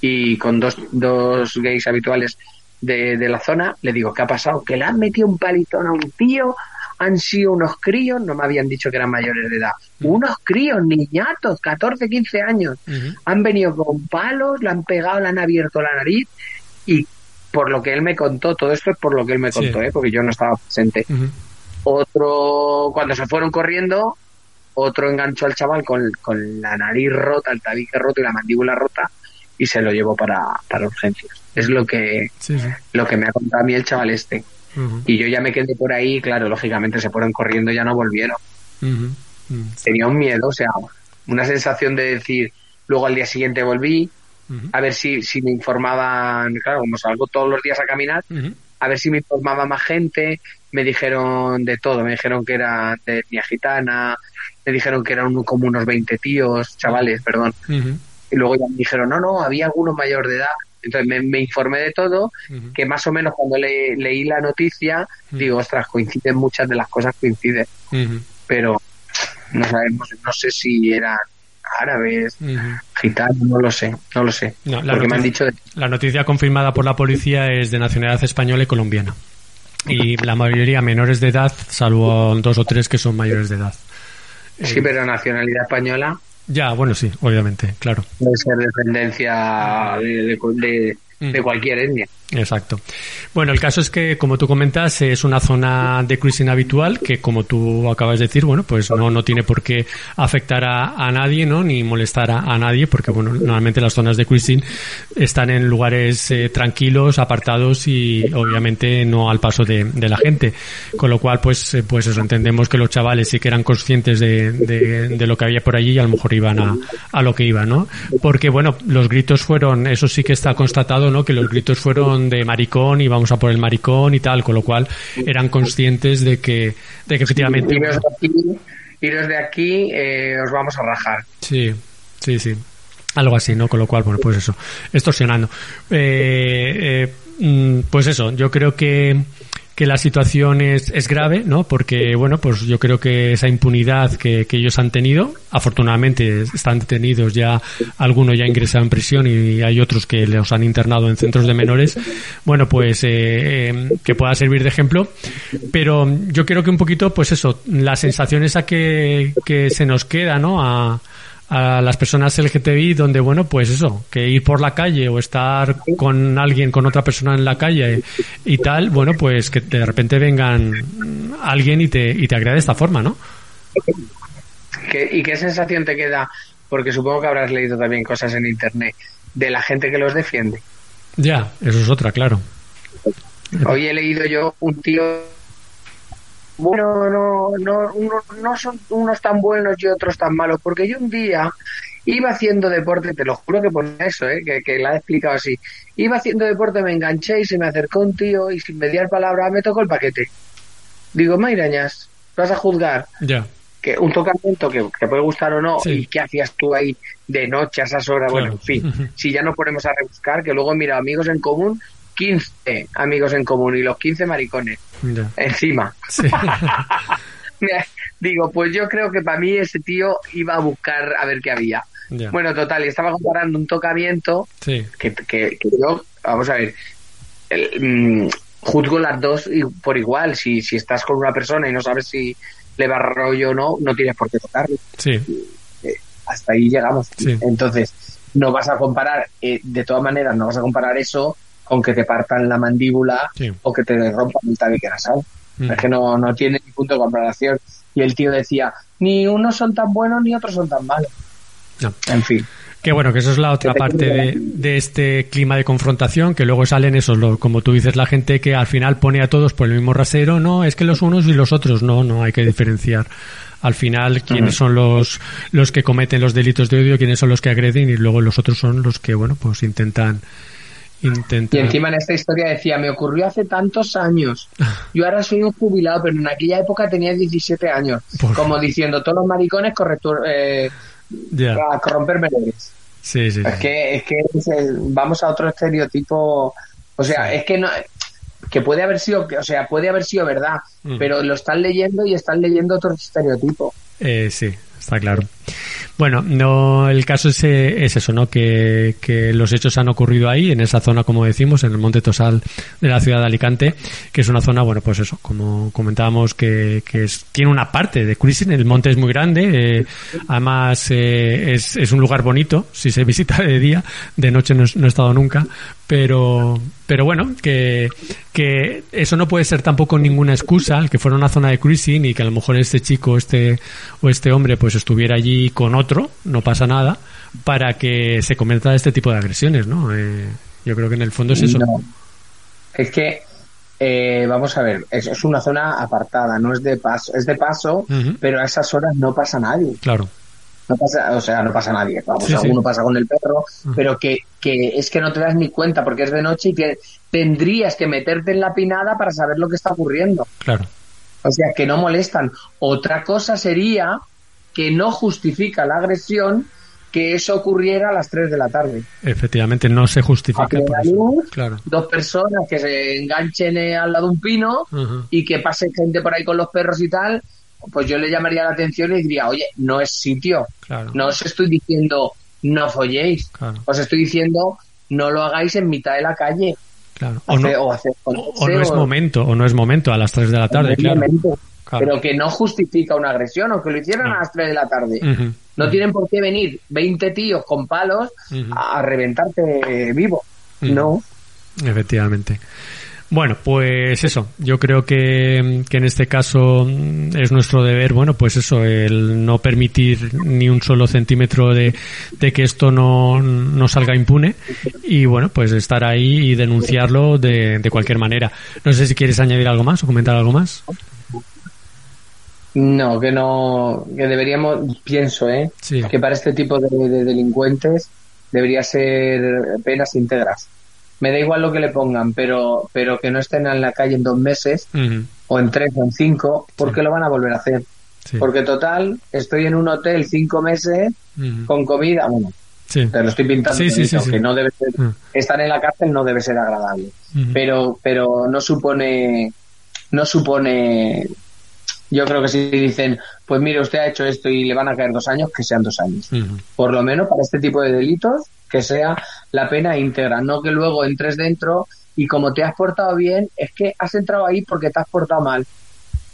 y con dos, dos gays habituales de, de, la zona, le digo, ¿qué ha pasado? Que le han metido un palitón a un tío, han sido unos críos, no me habían dicho que eran mayores de edad, unos críos, niñatos, 14, 15 años, han venido con palos, le han pegado, le han abierto la nariz y por lo que él me contó, todo esto es por lo que él me contó, ¿eh? porque yo no estaba presente. Otro, cuando se fueron corriendo, otro enganchó al chaval con, con la nariz rota, el tabique roto y la mandíbula rota y se lo llevó para, para urgencias. Es lo que, lo que me ha contado a mí el chaval este. Y yo ya me quedé por ahí, claro, lógicamente se fueron corriendo, ya no volvieron. Tenía un miedo, o sea, una sensación de decir, luego al día siguiente volví, a ver si, si me informaban, claro, como salgo todos los días a caminar, a ver si me informaba más gente, me dijeron de todo, me dijeron que era de etnia gitana, me dijeron que eran como unos 20 tíos, chavales, perdón. Y luego ya me dijeron, no, no, había algunos mayor de edad. Entonces me, informé de todo, que más o menos cuando leí la noticia, digo, ostras, coinciden muchas de las cosas, coinciden. Pero no sabemos, no sé si eran árabes, gitanos, no lo sé, no lo sé. la porque noticia, me han dicho la noticia confirmada por la policía es de nacionalidad española y colombiana. Y la mayoría menores de edad, salvo dos o tres que son mayores de edad. Sí, pero nacionalidad española. Ya, bueno, sí, obviamente, claro. Puede ser dependencia de, de cualquier etnia. Exacto. Bueno, el caso es que, como tú comentas, es una zona de cruising habitual que, como tú acabas de decir, bueno, pues no, no tiene por qué afectar a, a nadie, ¿no? Ni molestar a, nadie, porque, bueno, normalmente las zonas de cruising están en lugares eh, tranquilos, apartados y, obviamente, no al paso de, de la gente. Con lo cual, pues, eh, pues eso, entendemos que los chavales sí que eran conscientes de, de, de, lo que había por allí y a lo mejor iban a, a lo que iban, ¿no? Porque, bueno, los gritos fueron, eso sí que está constatado, ¿no? Que los gritos fueron de maricón y vamos a por el maricón y tal, con lo cual eran conscientes de que, de que efectivamente... Iros de aquí, iros de aquí eh, os vamos a rajar. Sí, sí, sí. Algo así, ¿no? Con lo cual, bueno, pues eso, extorsionando. Eh, eh, mm, pues eso, yo creo que que la situación es, es grave, ¿no? Porque, bueno, pues yo creo que esa impunidad que, que ellos han tenido, afortunadamente están detenidos ya, algunos ya ingresados en prisión y hay otros que los han internado en centros de menores, bueno, pues eh, eh, que pueda servir de ejemplo. Pero yo creo que un poquito, pues eso, la sensación esa que, que se nos queda, ¿no? A, a las personas LGTBI donde, bueno, pues eso, que ir por la calle o estar con alguien, con otra persona en la calle y tal, bueno, pues que de repente vengan alguien y te, y te agrade de esta forma, ¿no? ¿Y qué sensación te queda? Porque supongo que habrás leído también cosas en Internet de la gente que los defiende. Ya, eso es otra, claro. Hoy he leído yo un tío bueno, no, no, uno, no son unos tan buenos y otros tan malos, porque yo un día iba haciendo deporte, te lo juro que por eso, ¿eh? que, que la he explicado así, iba haciendo deporte, me enganché y se me acercó un tío y sin mediar palabra me tocó el paquete. Digo, Mairañas, vas a juzgar. Ya. Que un tocamiento que te puede gustar o no, y qué hacías tú ahí de noche a esas horas, bueno, en fin, si ya no ponemos a rebuscar, que luego mira, amigos en común, 15 amigos en común y los 15 maricones encima. Digo, pues yo creo que para mí ese tío iba a buscar a ver qué había. Bueno, total, y estaba comparando un tocamiento que, que, yo, vamos a ver, mm, juzgo las dos por igual. Si, si estás con una persona y no sabes si le va rollo o no, no tienes por qué tocarle. Sí. Eh, hasta ahí llegamos. Entonces, no vas a comparar, eh, de todas maneras, no vas a comparar eso con que te partan la mandíbula o que te rompan el tabique nasal. Mm. Es que no, no tiene ni punto de comparación. Y el tío decía, ni unos son tan buenos ni otros son tan malos. En fin. Que bueno, que eso es la otra parte de, de, este clima de confrontación, que luego salen esos, lo, como tú dices, la gente que al final pone a todos por el mismo rasero, no, es que los unos y los otros, no, no hay que diferenciar. Al final, quiénes son los, los que cometen los delitos de odio, quiénes son los que agreden y luego los otros son los que, bueno, pues intentan Intentar. Y encima en esta historia decía, me ocurrió hace tantos años. Yo ahora soy un jubilado, pero en aquella época tenía 17 años. Como diciendo, todos los maricones corrector, eh, a corromper menores. Sí, sí, es que, es que vamos a otro estereotipo. O sea, es que no que puede haber sido, o sea, puede haber sido verdad, pero lo están leyendo y están leyendo otro estereotipo. Eh, sí, está claro. Bueno, no, el caso es, eh, es eso, ¿no? Que, los hechos han ocurrido ahí, en esa zona, como decimos, en el Monte Tosal de la ciudad de Alicante, que es una zona, bueno, pues eso, como comentábamos, que, es, tiene una parte de cruising, el monte es muy grande, eh, además eh, es, un lugar bonito, si se visita de día, de noche no, no he estado nunca, pero pero bueno que, que eso no puede ser tampoco ninguna excusa el que fuera una zona de cruising y que a lo mejor este chico este o este hombre pues estuviera allí con otro no pasa nada para que se cometa este tipo de agresiones no eh, yo creo que en el fondo es eso es que eh, vamos a ver es, es, una zona apartada no es de paso es de paso uh -huh. pero a esas horas no pasa nadie claro no pasa, o sea, no pasa nadie, vamos, sí, alguno sí. pasa con el perro, uh -huh. pero que, que es que no te das ni cuenta porque es de noche y que tendrías que meterte en la pinada para saber lo que está ocurriendo. Claro. O sea, que no molestan. Otra cosa sería que no justifica la agresión que eso ocurriera a las 3 de la tarde. Efectivamente, no se justifica. Por luz, claro. Dos personas que se enganchen al lado de un pino uh -huh. y que pase gente por ahí con los perros y tal, pues yo le llamaría la atención y diría, oye, no es sitio. Claro. No os estoy diciendo no folléis. Claro. Os estoy diciendo no lo hagáis en mitad de la calle. Claro. O, no, o, hacer, o, o no es momento, o no es momento a las 3 de la tarde, claro. Claro. Pero que no justifica una agresión, o que lo hicieran no. a las 3 de la tarde. Uh -huh. No uh -huh. tienen por qué venir 20 tíos con palos uh -huh. a, reventarte vivo. No. Efectivamente. Bueno, pues eso, yo creo que, que, en este caso es nuestro deber, bueno, pues eso, el no permitir ni un solo centímetro de, de que esto no, no, salga impune y bueno, pues estar ahí y denunciarlo de, de, cualquier manera. No sé si quieres añadir algo más o comentar algo más. No, que no, que deberíamos, pienso, ¿eh? Sí. Que para este tipo de, de delincuentes debería ser penas íntegras me da igual lo que le pongan, pero, pero que no estén en la calle en dos meses, uh -huh. o en tres o en cinco, porque sí. lo van a volver a hacer. Sí. Porque total, estoy en un hotel cinco meses uh -huh. con comida, bueno, sí. te lo estoy pintando, sí, no debe ser, estar en la cárcel no debe ser agradable, pero, pero no supone, no supone, yo creo que si dicen, pues mire, usted ha hecho esto y le van a caer dos años, que sean dos años. Por lo menos para este tipo de delitos, que sea la pena íntegra, no que luego entres dentro y como te has portado bien, es que has entrado ahí porque te has portado mal.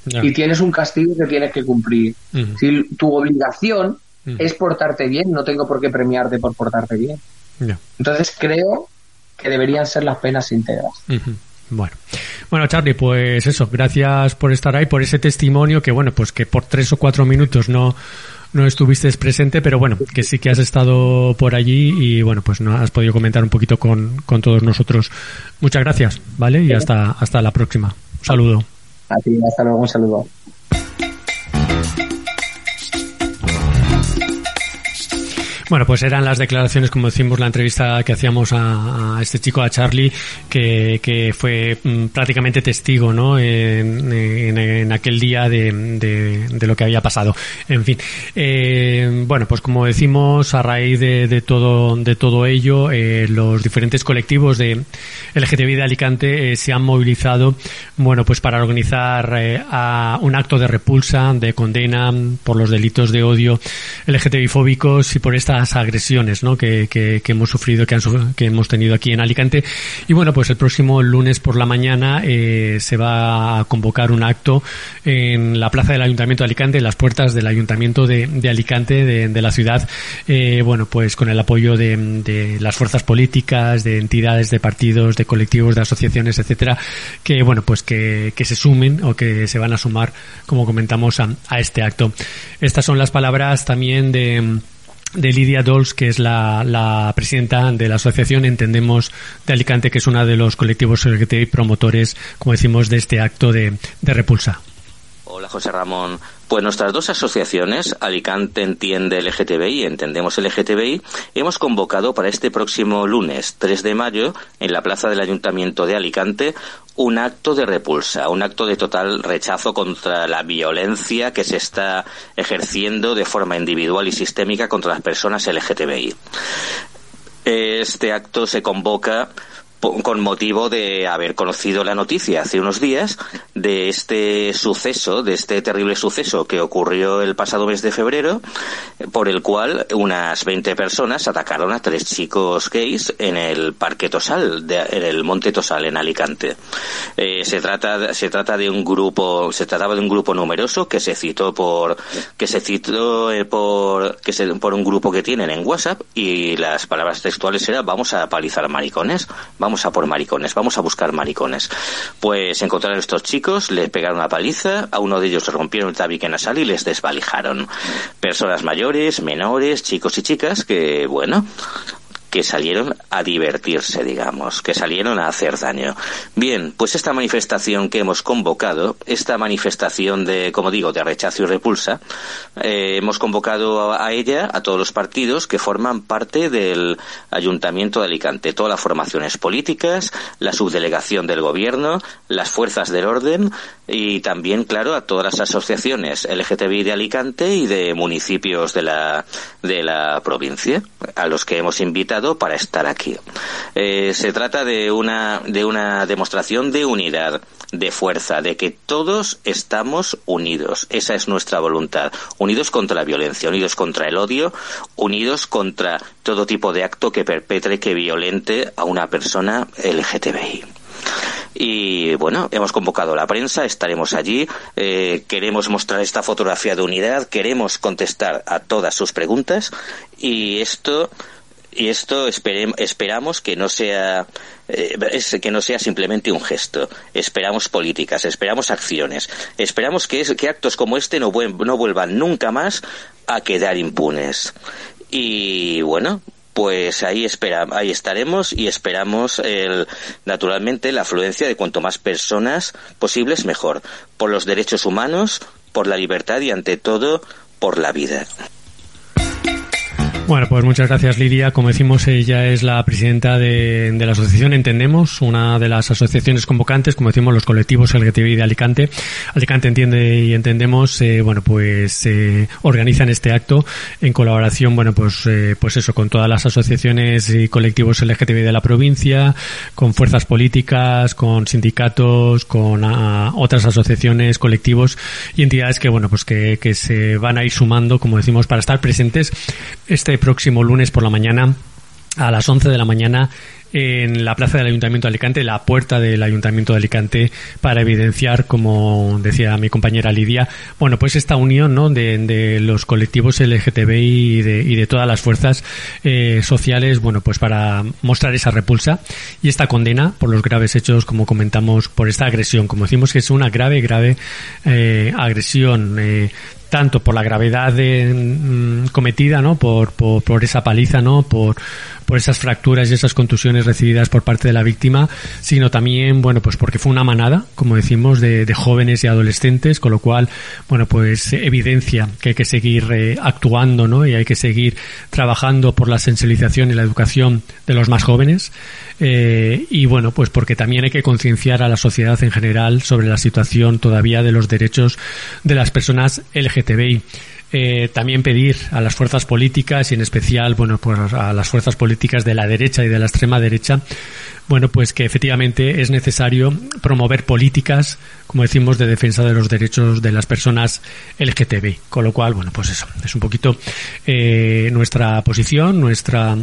Y tienes un castigo que tienes que cumplir. Uh -huh. Si tu obligación uh -huh. es portarte bien, no tengo por qué premiarte por portarte bien. Entonces creo que deberían ser las penas íntegras. Bueno, bueno Charlie, pues eso, gracias por estar ahí, por ese testimonio que bueno, pues que por tres o cuatro minutos no no estuviste presente, pero bueno, que sí que has estado por allí y bueno, pues no has podido comentar un poquito con, con todos nosotros. Muchas gracias, ¿vale? Y hasta, hasta la próxima. Un saludo. A ti, hasta luego, un saludo. Bueno, pues eran las declaraciones, como decimos, la entrevista que hacíamos a, este chico, a Charlie, que, fue mm, prácticamente testigo, ¿no? En, aquel día de, lo que había pasado. En fin, eh, bueno, pues como decimos, a raíz de, de todo, de todo ello, eh, los diferentes colectivos de LGTBI de Alicante eh, se han movilizado, bueno, pues para organizar eh, a un acto de repulsa, de condena por los delitos de odio LGTBI fóbicos y por esta agresiones ¿no? que, hemos sufrido, que, han, que hemos tenido aquí en Alicante. Y bueno, pues el próximo lunes por la mañana eh, se va a convocar un acto en la plaza del Ayuntamiento de Alicante, en las puertas del Ayuntamiento de, Alicante, de, la ciudad, eh, bueno, pues con el apoyo de, de, las fuerzas políticas, de entidades, de partidos, de colectivos, de asociaciones, etcétera, que bueno, pues que, que se sumen o que se van a sumar, como comentamos, a, a este acto. Estas son las palabras también de de Lidia Dols, que es la, la, presidenta de la asociación Entendemos de Alicante, que es uno de los colectivos LGTBI promotores, como decimos, de este acto de, de repulsa. Hola José Ramón. Pues nuestras dos asociaciones, Alicante Entiende LGTBI y Entendemos LGTBI, hemos convocado para este próximo lunes 3 de mayo en la plaza del Ayuntamiento de Alicante un acto de repulsa, un acto de total rechazo contra la violencia que se está ejerciendo de forma individual y sistémica contra las personas LGTBI. Este acto se convoca con motivo de haber conocido la noticia hace unos días de este suceso, de este terrible suceso que ocurrió el pasado mes de febrero, por el cual unas 20 personas atacaron a tres chicos gays en el Parque Tosal, en el Monte Tosal, en Alicante. Eh, se trata, se trata de un grupo, se trataba de un grupo numeroso que se citó por, que se citó eh, por, que se, por un grupo que tienen en WhatsApp y las palabras textuales eran vamos a palizar maricones, vamos vamos a por maricones, vamos a buscar maricones. Pues encontraron a estos chicos, le pegaron una paliza, a uno de ellos le rompieron el tabique nasal y les desvalijaron. Personas mayores, menores, chicos y chicas que, bueno, que salieron a divertirse, digamos, que salieron a hacer daño. Bien, pues esta manifestación que hemos convocado, esta manifestación de, como digo, de rechazo y repulsa, eh, hemos convocado a, ella a todos los partidos que forman parte del Ayuntamiento de Alicante, todas las formaciones políticas, la subdelegación del gobierno, las fuerzas del orden y también, claro, a todas las asociaciones LGTBI de Alicante y de municipios de la, de la provincia, a los que hemos invitado para estar aquí. Eh, se trata de una, de una demostración de unidad, de fuerza, de que todos estamos unidos. Esa es nuestra voluntad. Unidos contra la violencia, unidos contra el odio, unidos contra todo tipo de acto que perpetre, que violente a una persona LGTBI. Y bueno, hemos convocado a la prensa, estaremos allí, eh, queremos mostrar esta fotografía de unidad, queremos contestar a todas sus preguntas y esto y esto esperamos que no sea eh, que no sea simplemente un gesto. Esperamos políticas, esperamos acciones, esperamos que, actos como este no, no vuelvan nunca más a quedar impunes. Y bueno, pues ahí espera, ahí estaremos y esperamos el, naturalmente la afluencia de cuanto más personas posibles mejor, por los derechos humanos, por la libertad y ante todo por la vida. Bueno, pues muchas gracias Lidia. Como decimos, ella es la presidenta de, la asociación Entendemos, una de las asociaciones convocantes, como decimos, los colectivos LGTBI de Alicante. Alicante Entiende y Entendemos, eh, bueno, pues eh, organizan este acto en colaboración, bueno, pues, eh, pues eso, con todas las asociaciones y colectivos LGTBI de la provincia, con fuerzas políticas, con sindicatos, con ah, otras asociaciones, colectivos y entidades que, bueno, pues que, que se van a ir sumando, como decimos, para estar presentes este próximo lunes por la mañana a las 11 de la mañana en la plaza del Ayuntamiento de Alicante, la puerta del Ayuntamiento de Alicante, para evidenciar, como decía mi compañera Lidia, bueno, pues esta unión ¿no? de, los colectivos LGTBI y de, y de todas las fuerzas eh, sociales, bueno, pues para mostrar esa repulsa y esta condena por los graves hechos, como comentamos, por esta agresión. Como decimos que es una grave, grave eh, agresión. Eh, tanto por la gravedad mm, cometida, ¿no? Por, por, esa paliza, ¿no? Por, esas fracturas y esas contusiones recibidas por parte de la víctima, sino también, bueno, pues porque fue una manada, como decimos, de, de jóvenes y adolescentes, con lo cual, bueno, pues evidencia que hay que seguir eh, actuando, ¿no? Y hay que seguir trabajando por la sensibilización y la educación de los más jóvenes. Eh, y bueno, pues porque también hay que concienciar a la sociedad en general sobre la situación todavía de los derechos de las personas LGTBI. Eh, también pedir a las fuerzas políticas y en especial, bueno, pues a las fuerzas políticas de la derecha y de la extrema derecha, bueno, pues que efectivamente es necesario promover políticas, como decimos, de defensa de los derechos de las personas LGTBI. Con lo cual, bueno, pues eso, es un poquito eh, nuestra posición, nuestra,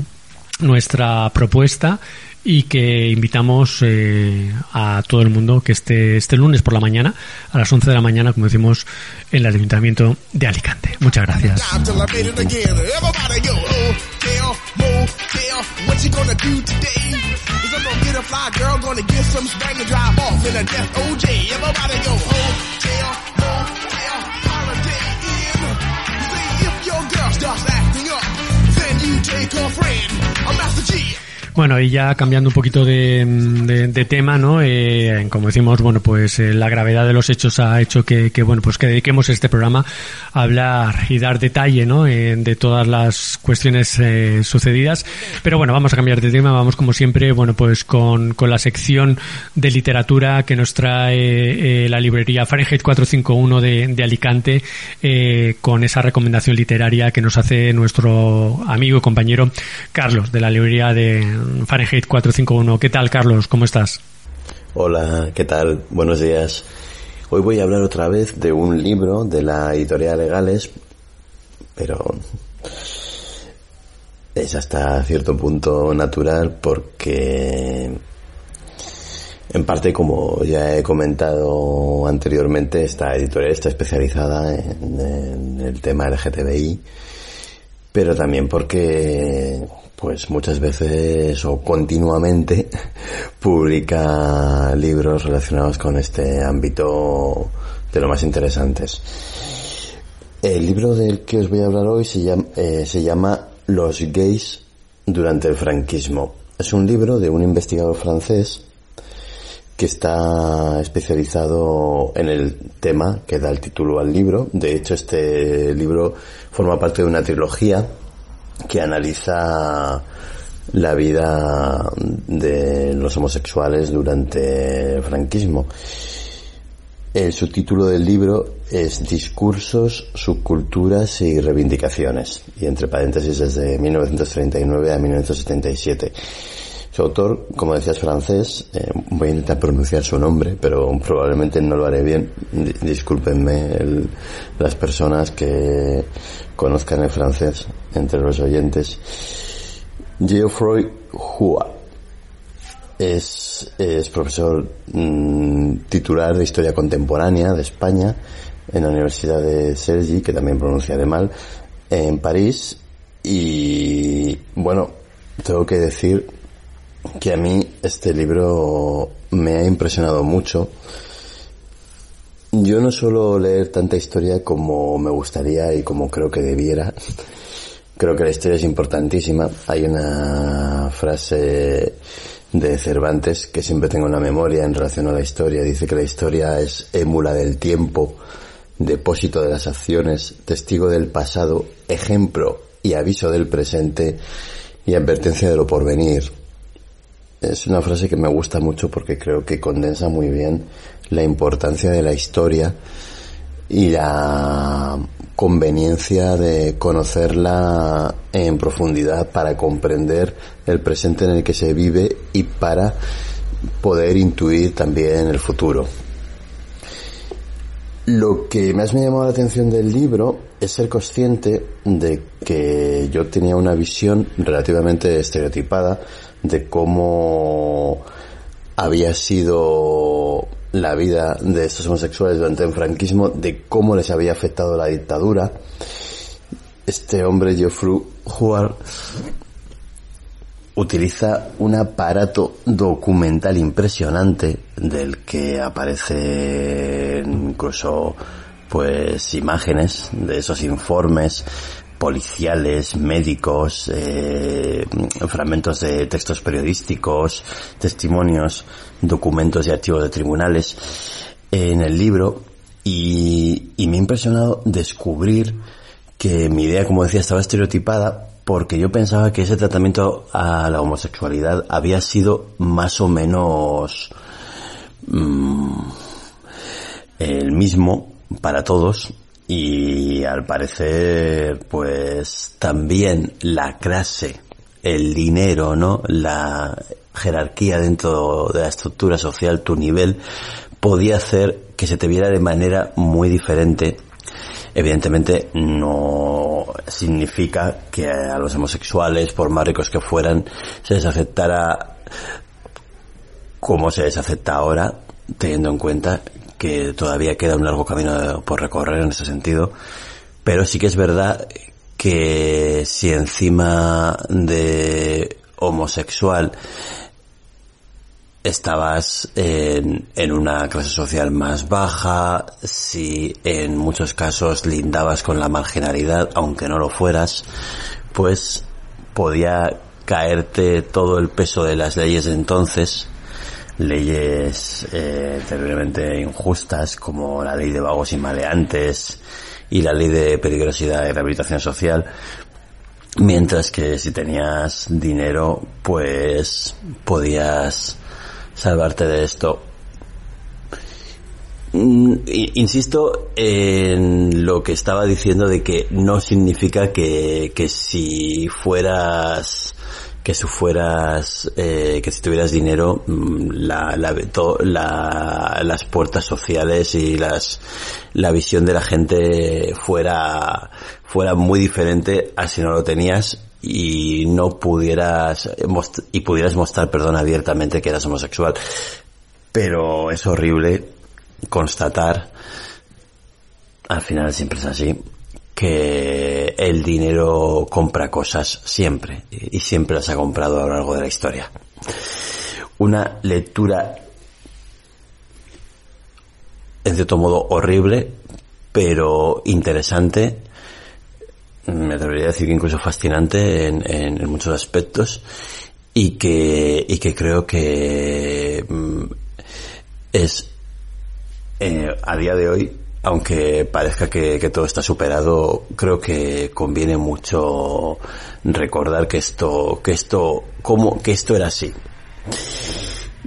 nuestra propuesta y que invitamos eh, a todo el mundo que esté este lunes por la mañana a las 11 de la mañana, como decimos, en el Ayuntamiento de Alicante. Muchas gracias. Bueno, y ya cambiando un poquito de, tema, ¿no? Eh, como decimos, bueno, pues eh, la gravedad de los hechos ha hecho que, bueno, pues que dediquemos este programa a hablar y dar detalle, ¿no? Eh, de todas las cuestiones sucedidas. Pero bueno, vamos a cambiar de tema, vamos como siempre, bueno, pues con, con la sección de literatura que nos trae la librería Fahrenheit 451 de, de Alicante, con esa recomendación literaria que nos hace nuestro amigo y compañero Carlos de la librería de Fahrenheit 451. ¿Qué tal, Carlos? ¿Cómo estás? Hola, ¿qué tal? Buenos días. Hoy voy a hablar otra vez de un libro de la editorial Legales, pero es hasta cierto punto natural porque en parte como ya he comentado anteriormente esta editorial está especializada en, en el tema LGTBI pero también porque pues muchas veces o continuamente publica libros relacionados con este ámbito de lo más interesantes. El libro del que os voy a hablar hoy se llama, eh, se llama Los gays durante el franquismo. Es un libro de un investigador francés que está especializado en el tema que da el título al libro. De hecho, este libro forma parte de una trilogía que analiza la vida de los homosexuales durante el franquismo. El subtítulo del libro es Discursos, subculturas y reivindicaciones, y entre paréntesis desde 1939 a 1977. Su autor, como decías, francés, eh, voy a intentar pronunciar su nombre, pero probablemente no lo haré bien. discúlpenme las personas que conozcan el francés entre los oyentes. Geoffroy Hua es, es profesor mm, titular de Historia Contemporánea de España en la Universidad de Sergi, que también pronunciaré mal, en París. Y bueno, tengo que decir que a mí este libro me ha impresionado mucho. Yo no suelo leer tanta historia como me gustaría y como creo que debiera. Creo que la historia es importantísima. Hay una frase de Cervantes que siempre tengo en la memoria en relación a la historia. Dice que la historia es émula del tiempo, depósito de las acciones, testigo del pasado, ejemplo y aviso del presente y advertencia de lo porvenir. Es una frase que me gusta mucho porque creo que condensa muy bien la importancia de la historia y la conveniencia de conocerla en profundidad para comprender el presente en el que se vive y para poder intuir también el futuro. Lo que más me llamado la atención del libro es ser consciente de que yo tenía una visión relativamente estereotipada de cómo había sido la vida de estos homosexuales durante el franquismo, de cómo les había afectado la dictadura. Este hombre, Geoffrey Huar, utiliza un aparato documental impresionante del que aparecen incluso pues imágenes de esos informes policiales, médicos, eh, fragmentos de textos periodísticos, testimonios, documentos y archivos de tribunales en el libro. Y, y me ha impresionado descubrir que mi idea, como decía, estaba estereotipada porque yo pensaba que ese tratamiento a la homosexualidad había sido más o menos mm, el mismo para todos y al parecer pues también la clase, el dinero, ¿no? La jerarquía dentro de la estructura social, tu nivel, podía hacer que se te viera de manera muy diferente. Evidentemente no significa que a los homosexuales, por más ricos que fueran, se les aceptara como se les acepta ahora, teniendo en cuenta que todavía queda un largo camino por recorrer en ese sentido, pero sí que es verdad que si encima de homosexual estabas en, en, una clase social más baja, si en muchos casos lindabas con la marginalidad, aunque no lo fueras, pues podía caerte todo el peso de las leyes de entonces, leyes eh, terriblemente injustas como la ley de vagos y maleantes y la ley de peligrosidad y rehabilitación social, mientras que si tenías dinero pues podías salvarte de esto. Mm, insisto en lo que estaba diciendo de que no significa que, que si fueras que si fueras eh, que si tuvieras dinero mm, la, la, la, las puertas sociales y las la visión de la gente fuera fuera muy diferente a si no lo tenías y no pudieras y pudieras mostrar perdón abiertamente que eras homosexual. Pero es horrible constatar al final siempre es así que el dinero compra cosas siempre y siempre las ha comprado a lo largo de la historia. Una lectura en cierto modo horrible, pero interesante, me debería decir que incluso fascinante en, muchos aspectos y que, y que creo que mm, es eh, a día de hoy aunque parezca que, todo está superado, creo que conviene mucho recordar que esto, que esto, como, que esto era así.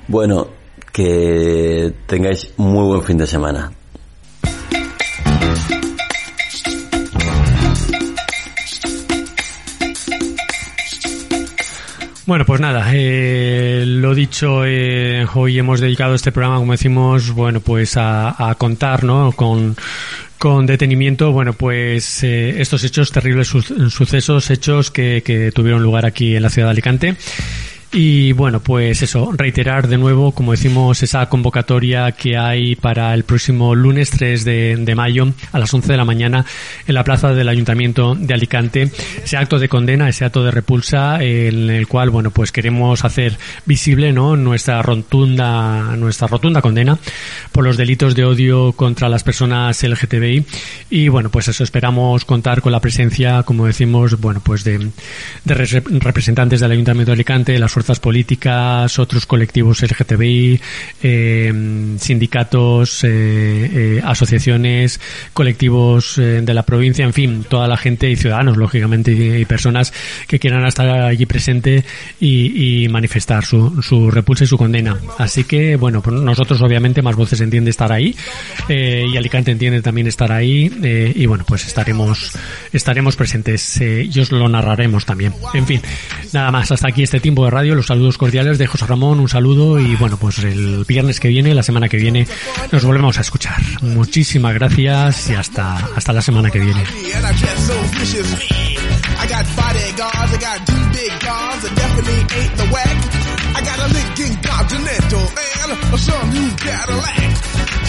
Bueno, que tengáis muy buen fin de semana. Bueno, pues nada, eh, lo dicho, eh, hoy hemos dedicado este programa, como decimos, bueno, pues a, contar, ¿no? Con, con detenimiento, bueno, pues eh, estos hechos, terribles sucesos, hechos que, que tuvieron lugar aquí en la ciudad de Alicante. Y bueno, pues eso, reiterar de nuevo, como decimos, esa convocatoria que hay para el próximo lunes 3 de, mayo a las 11 de la mañana en la plaza del Ayuntamiento de Alicante. Ese acto de condena, ese acto de repulsa en el cual, bueno, pues queremos hacer visible, ¿no? Nuestra rotunda, nuestra rotunda condena por los delitos de odio contra las personas LGTBI. Y bueno, pues eso esperamos contar con la presencia, como decimos, bueno, pues de, representantes del Ayuntamiento de Alicante, las políticas, otros colectivos LGTBI, eh, sindicatos, eh, eh, asociaciones, colectivos de la provincia, en fin, toda la gente y ciudadanos, lógicamente, y, personas que quieran estar allí presente y, manifestar su, su, repulsa y su condena. Así que, bueno, pues nosotros obviamente más voces entiende estar ahí y Alicante entiende también estar ahí y bueno, pues estaremos estaremos presentes y os lo narraremos también. En fin, nada más, hasta aquí este tiempo de radio los saludos cordiales de José Ramón, un saludo y bueno, pues el viernes que viene, la semana que viene, nos volvemos a escuchar. Muchísimas gracias y hasta, hasta la semana que viene.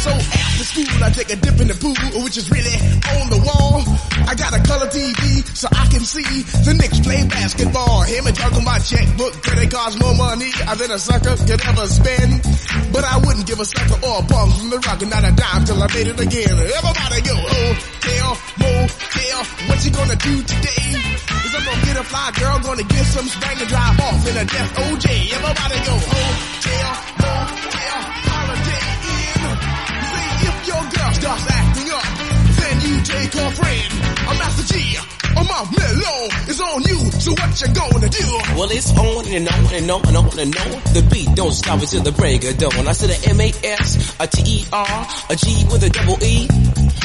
So after school, I take a dip in the pool, which is really on the wall. I got a color TV so I can see the Knicks play basketball. Him and juggle my checkbook, credit cards more money than a sucker could ever spend. But I wouldn't give a sucker or a bum from the rock and not a dime till I made it again. Everybody go, oh, hotel, motel, what you gonna do today? Is I'm gonna get a fly girl, gonna get some spring and drive off in a death OJ. Everybody go, oh, hotel, motel, holiday in. See if your girl starts acting up, then you take her friend. I'm Master G. I'm out mellow. It's on you. So what you gonna do? Well, it's on and on and on and on and on. The beat don't stop until the break of dawn. I said a M-A-S, a T-E-R, a G with a double E.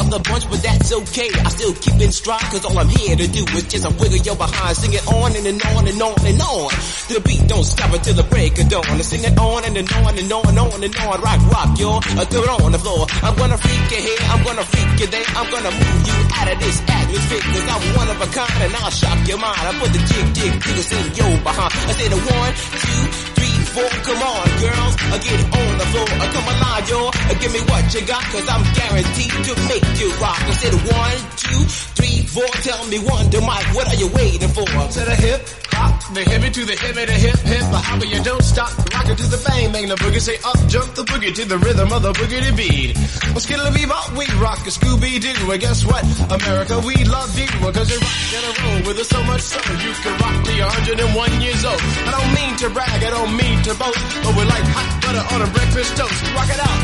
of the bunch, but that's okay. I still keep in stride, cause all I'm here to do is just a wiggle your behind. Sing it on and, and on and on and on. The beat don't stop until the break of dawn. I sing it on and, and on and on and on and on. Rock, rock, y'all. Uh, throw it on the floor. I'm gonna freak you here, I'm gonna freak you there. I'm gonna move you out of this atmosphere, cause I'm one of a kind and I'll shock your mind. I put the jig, jig, jiggles in your behind. I say the one, two, three, four. Come on, girls, I get on the floor. Come alive, y'all. Give me what you got, cause I'm guaranteed to make you rock. I said one, two, three, four. Tell me Wonder Mike, what are you waiting for? To the hip, hop, the hippie to the hippie, the hip, hip, the hopper, you don't stop. Rock it to the bang, bang, the boogie, say up, jump the boogie to the rhythm of the boogie beat. Well, skittle bebop, we rock a Scooby-Doo, and guess what? America, we love you, cause you rock and a roll with us so much so you can rock till 101 years old. I don't mean to brag, I don't mean to boast, but we're like hot butter on a breakfast toast. Rock it out.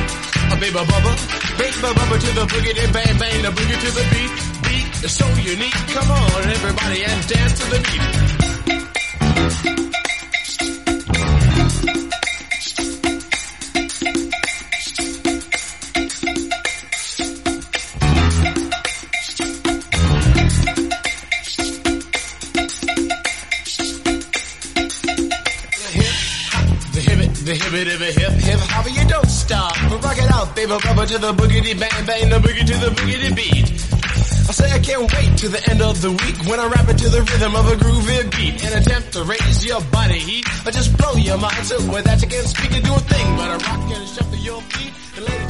A baby bubba, baby bubba to the boogie, then bang bang, the boogie to the beat. Beat is so unique. Come on, everybody, and dance to the beat. To the boogity bang bang, the boogie to the boogity beat. I say I can't wait to the end of the week when I rap it to the rhythm of a groovy beat. An attempt to raise your body heat I just blow your mind so that you can't speak and do a thing, but I rock and shuffle your feet and it